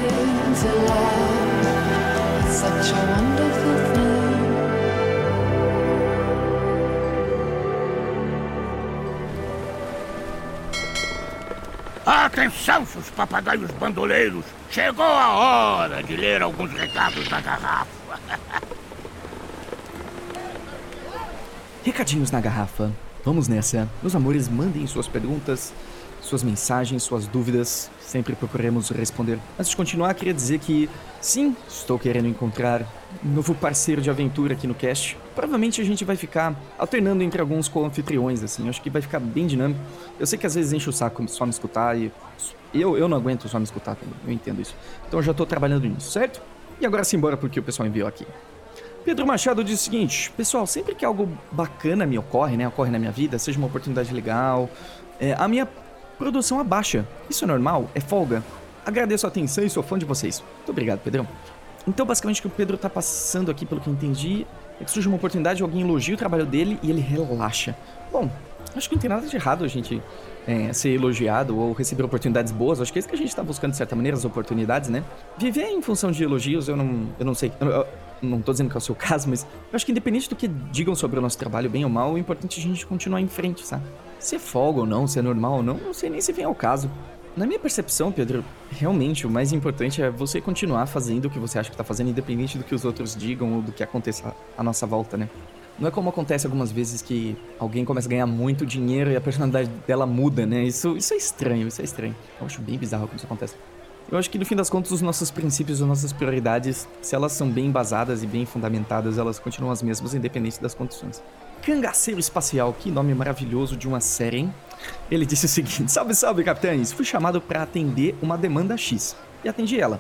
Atenção, seus papagaios bandoleiros! Chegou a hora de ler alguns recados da garrafa. (laughs) Recadinhos na garrafa. Vamos nessa. Meus amores, mandem suas perguntas, suas mensagens, suas dúvidas. Sempre procuremos responder. Antes de continuar, queria dizer que sim, estou querendo encontrar novo parceiro de aventura aqui no cast. Provavelmente a gente vai ficar alternando entre alguns co-anfitriões, assim. Acho que vai ficar bem dinâmico. Eu sei que às vezes enche o saco só me escutar e. Eu, eu não aguento só me escutar também. Eu entendo isso. Então eu já tô trabalhando nisso, certo? E agora simbora porque o pessoal enviou aqui. Pedro Machado diz o seguinte: Pessoal, sempre que algo bacana me ocorre, né? Ocorre na minha vida, seja uma oportunidade legal, é, a minha produção abaixa. Isso é normal? É folga? Agradeço a atenção e sou fã de vocês. Muito obrigado, Pedrão. Então, basicamente, o que o Pedro tá passando aqui, pelo que eu entendi, é que surge uma oportunidade, alguém elogia o trabalho dele e ele relaxa. Bom, acho que não tem nada de errado a gente é, ser elogiado ou receber oportunidades boas. Acho que é isso que a gente tá buscando, de certa maneira, as oportunidades, né? Viver em função de elogios, eu não, eu não sei. Eu, eu, não tô dizendo que é o seu (laughs) caso, mas eu acho que independente do que digam sobre o nosso trabalho, bem ou mal, o importante é a gente continuar em frente, sabe? Se é folga ou não, se é normal ou não, não sei nem se vem ao caso. Na minha percepção, Pedro, realmente o mais importante é você continuar fazendo o que você acha que tá fazendo, independente do que os outros digam ou do que aconteça à nossa volta, né? Não é como acontece algumas vezes que alguém começa a ganhar muito dinheiro e a personalidade dela muda, né? Isso, isso é estranho, isso é estranho. Eu acho bem bizarro quando isso acontece. Eu acho que no fim das contas, os nossos princípios, as nossas prioridades, se elas são bem embasadas e bem fundamentadas, elas continuam as mesmas, independente das condições. Cangaceiro Espacial, que nome maravilhoso de uma série, hein? Ele disse o seguinte: Salve, salve, capitães! Fui chamado para atender uma demanda X e atendi ela.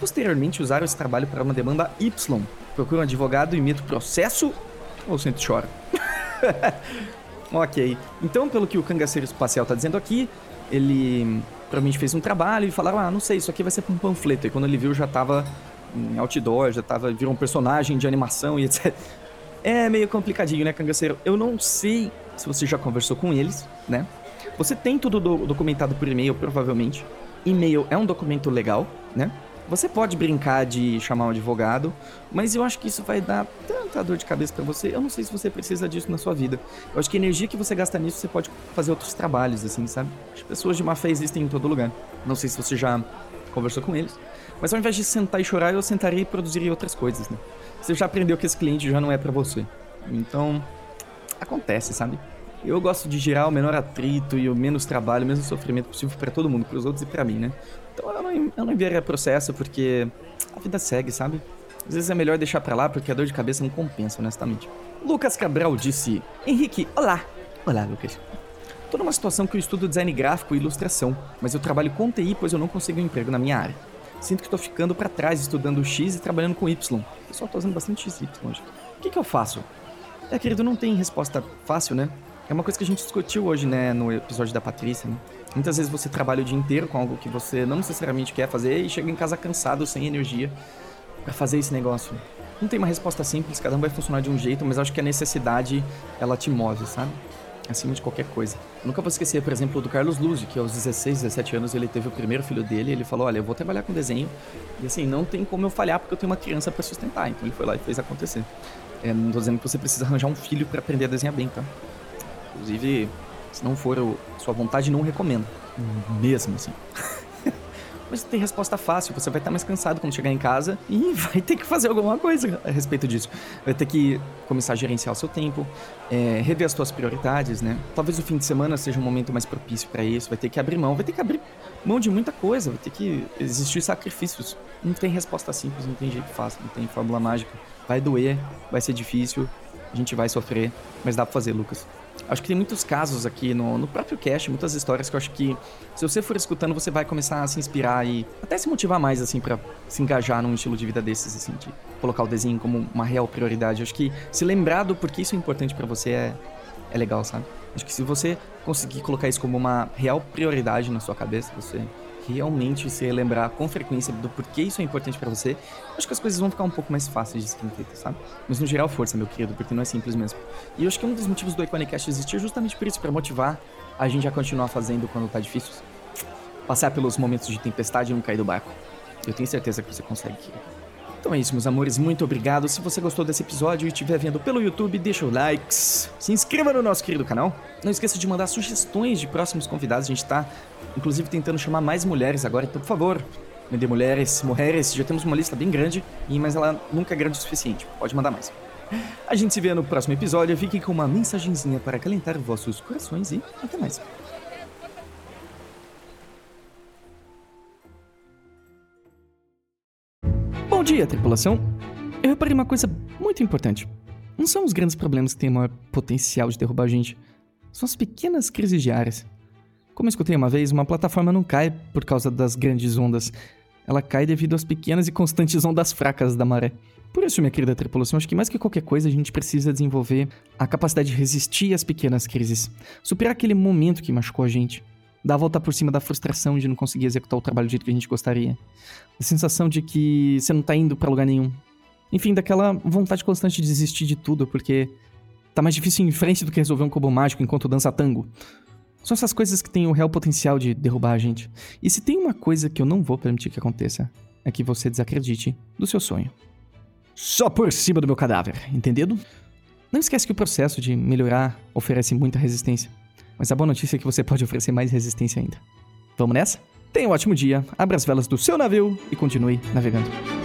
Posteriormente, usaram esse trabalho para uma demanda Y. Procuro um advogado, imito processo ou sempre chora? (laughs) ok. Então, pelo que o cangaceiro espacial tá dizendo aqui, ele provavelmente fez um trabalho e falaram: ah, não sei, isso aqui vai ser pra um panfleto. E quando ele viu, já tava em outdoor, já tava, virou um personagem de animação e (laughs) etc. É meio complicadinho, né, cangaceiro? Eu não sei se você já conversou com eles, né? Você tem tudo do, documentado por e-mail, provavelmente. E-mail é um documento legal, né? Você pode brincar de chamar um advogado, mas eu acho que isso vai dar tanta dor de cabeça para você. Eu não sei se você precisa disso na sua vida. Eu acho que a energia que você gasta nisso, você pode fazer outros trabalhos, assim, sabe? As pessoas de má fé existem em todo lugar. Não sei se você já conversou com eles, mas ao invés de sentar e chorar, eu sentaria e produziria outras coisas, né? Você já aprendeu que esse cliente já não é para você. Então, acontece, sabe? Eu gosto de gerar o menor atrito e o menos trabalho, o menos sofrimento possível para todo mundo, para os outros e para mim, né? Então eu não, eu não enviaria processo porque a vida segue, sabe? Às vezes é melhor deixar pra lá porque a dor de cabeça não compensa, honestamente. Lucas Cabral disse: Henrique, olá. Olá, Lucas. Tô numa situação que eu estudo design gráfico e ilustração, mas eu trabalho com TI pois eu não consigo um emprego na minha área. Sinto que tô ficando para trás estudando X e trabalhando com Y. Eu só tô usando bastante X e Y hoje. O que, que eu faço? É, querido, não tem resposta fácil, né? É uma coisa que a gente discutiu hoje, né, no episódio da Patrícia, né? Muitas vezes você trabalha o dia inteiro com algo que você não necessariamente quer fazer e chega em casa cansado, sem energia para fazer esse negócio. Não tem uma resposta simples, cada um vai funcionar de um jeito, mas acho que a necessidade ela te move, sabe? Acima de qualquer coisa. Eu nunca vou esquecer, por exemplo, do Carlos Luz, que aos 16, 17 anos ele teve o primeiro filho dele, ele falou: "Olha, eu vou trabalhar com desenho". E assim, não tem como eu falhar porque eu tenho uma criança para sustentar. Então ele foi lá e fez acontecer. É, não tô dizendo que você precisa arranjar um filho para aprender a desenhar bem, tá? Inclusive, se não for a sua vontade, não recomendo. Mesmo assim. (laughs) Mas tem resposta fácil, você vai estar mais cansado quando chegar em casa e (laughs) vai ter que fazer alguma coisa a respeito disso. Vai ter que começar a gerenciar o seu tempo, é, rever as suas prioridades, né? Talvez o fim de semana seja um momento mais propício para isso, vai ter que abrir mão, vai ter que abrir mão de muita coisa, vai ter que existir sacrifícios. Não tem resposta simples, não tem jeito fácil, não tem fórmula mágica. Vai doer, vai ser difícil, a gente vai sofrer, mas dá pra fazer, Lucas. Acho que tem muitos casos aqui no, no próprio cast, muitas histórias que eu acho que se você for escutando, você vai começar a se inspirar e até se motivar mais, assim, para se engajar num estilo de vida desses, assim, de colocar o desenho como uma real prioridade. Acho que se lembrar do porquê isso é importante para você é, é legal, sabe? Acho que se você conseguir colocar isso como uma real prioridade na sua cabeça, você realmente se lembrar com frequência do porquê isso é importante para você, acho que as coisas vão ficar um pouco mais fáceis de serem feitas, sabe? Mas no geral, força, meu querido, porque não é simples mesmo. E eu acho que um dos motivos do Iconicast existir é justamente por isso, para motivar a gente a continuar fazendo quando tá difícil. Passar pelos momentos de tempestade e não cair do barco. Eu tenho certeza que você consegue. Então é isso, meus amores. Muito obrigado. Se você gostou desse episódio e estiver vendo pelo YouTube, deixa o like, se inscreva no nosso querido canal. Não esqueça de mandar sugestões de próximos convidados. A gente tá, inclusive, tentando chamar mais mulheres agora. Então, por favor, me dê mulheres, mulheres. Já temos uma lista bem grande, mas ela nunca é grande o suficiente. Pode mandar mais. A gente se vê no próximo episódio. Fique com uma mensagenzinha para acalentar vossos corações e até mais. Bom dia, tripulação. Eu reparei uma coisa muito importante. Não são os grandes problemas que têm maior potencial de derrubar a gente. São as pequenas crises diárias. Como eu escutei uma vez, uma plataforma não cai por causa das grandes ondas. Ela cai devido às pequenas e constantes ondas fracas da maré. Por isso, minha querida tripulação, acho que mais que qualquer coisa a gente precisa desenvolver a capacidade de resistir às pequenas crises. Superar aquele momento que machucou a gente. dar a volta por cima da frustração de não conseguir executar o trabalho do jeito que a gente gostaria. A sensação de que você não tá indo para lugar nenhum. Enfim, daquela vontade constante de desistir de tudo, porque tá mais difícil em frente do que resolver um cubo mágico enquanto dança tango. São essas coisas que têm o real potencial de derrubar a gente. E se tem uma coisa que eu não vou permitir que aconteça, é que você desacredite do seu sonho. Só por cima do meu cadáver, entendido? Não esquece que o processo de melhorar oferece muita resistência. Mas a boa notícia é que você pode oferecer mais resistência ainda. Vamos nessa? Tenha um ótimo dia, abra as velas do seu navio e continue navegando.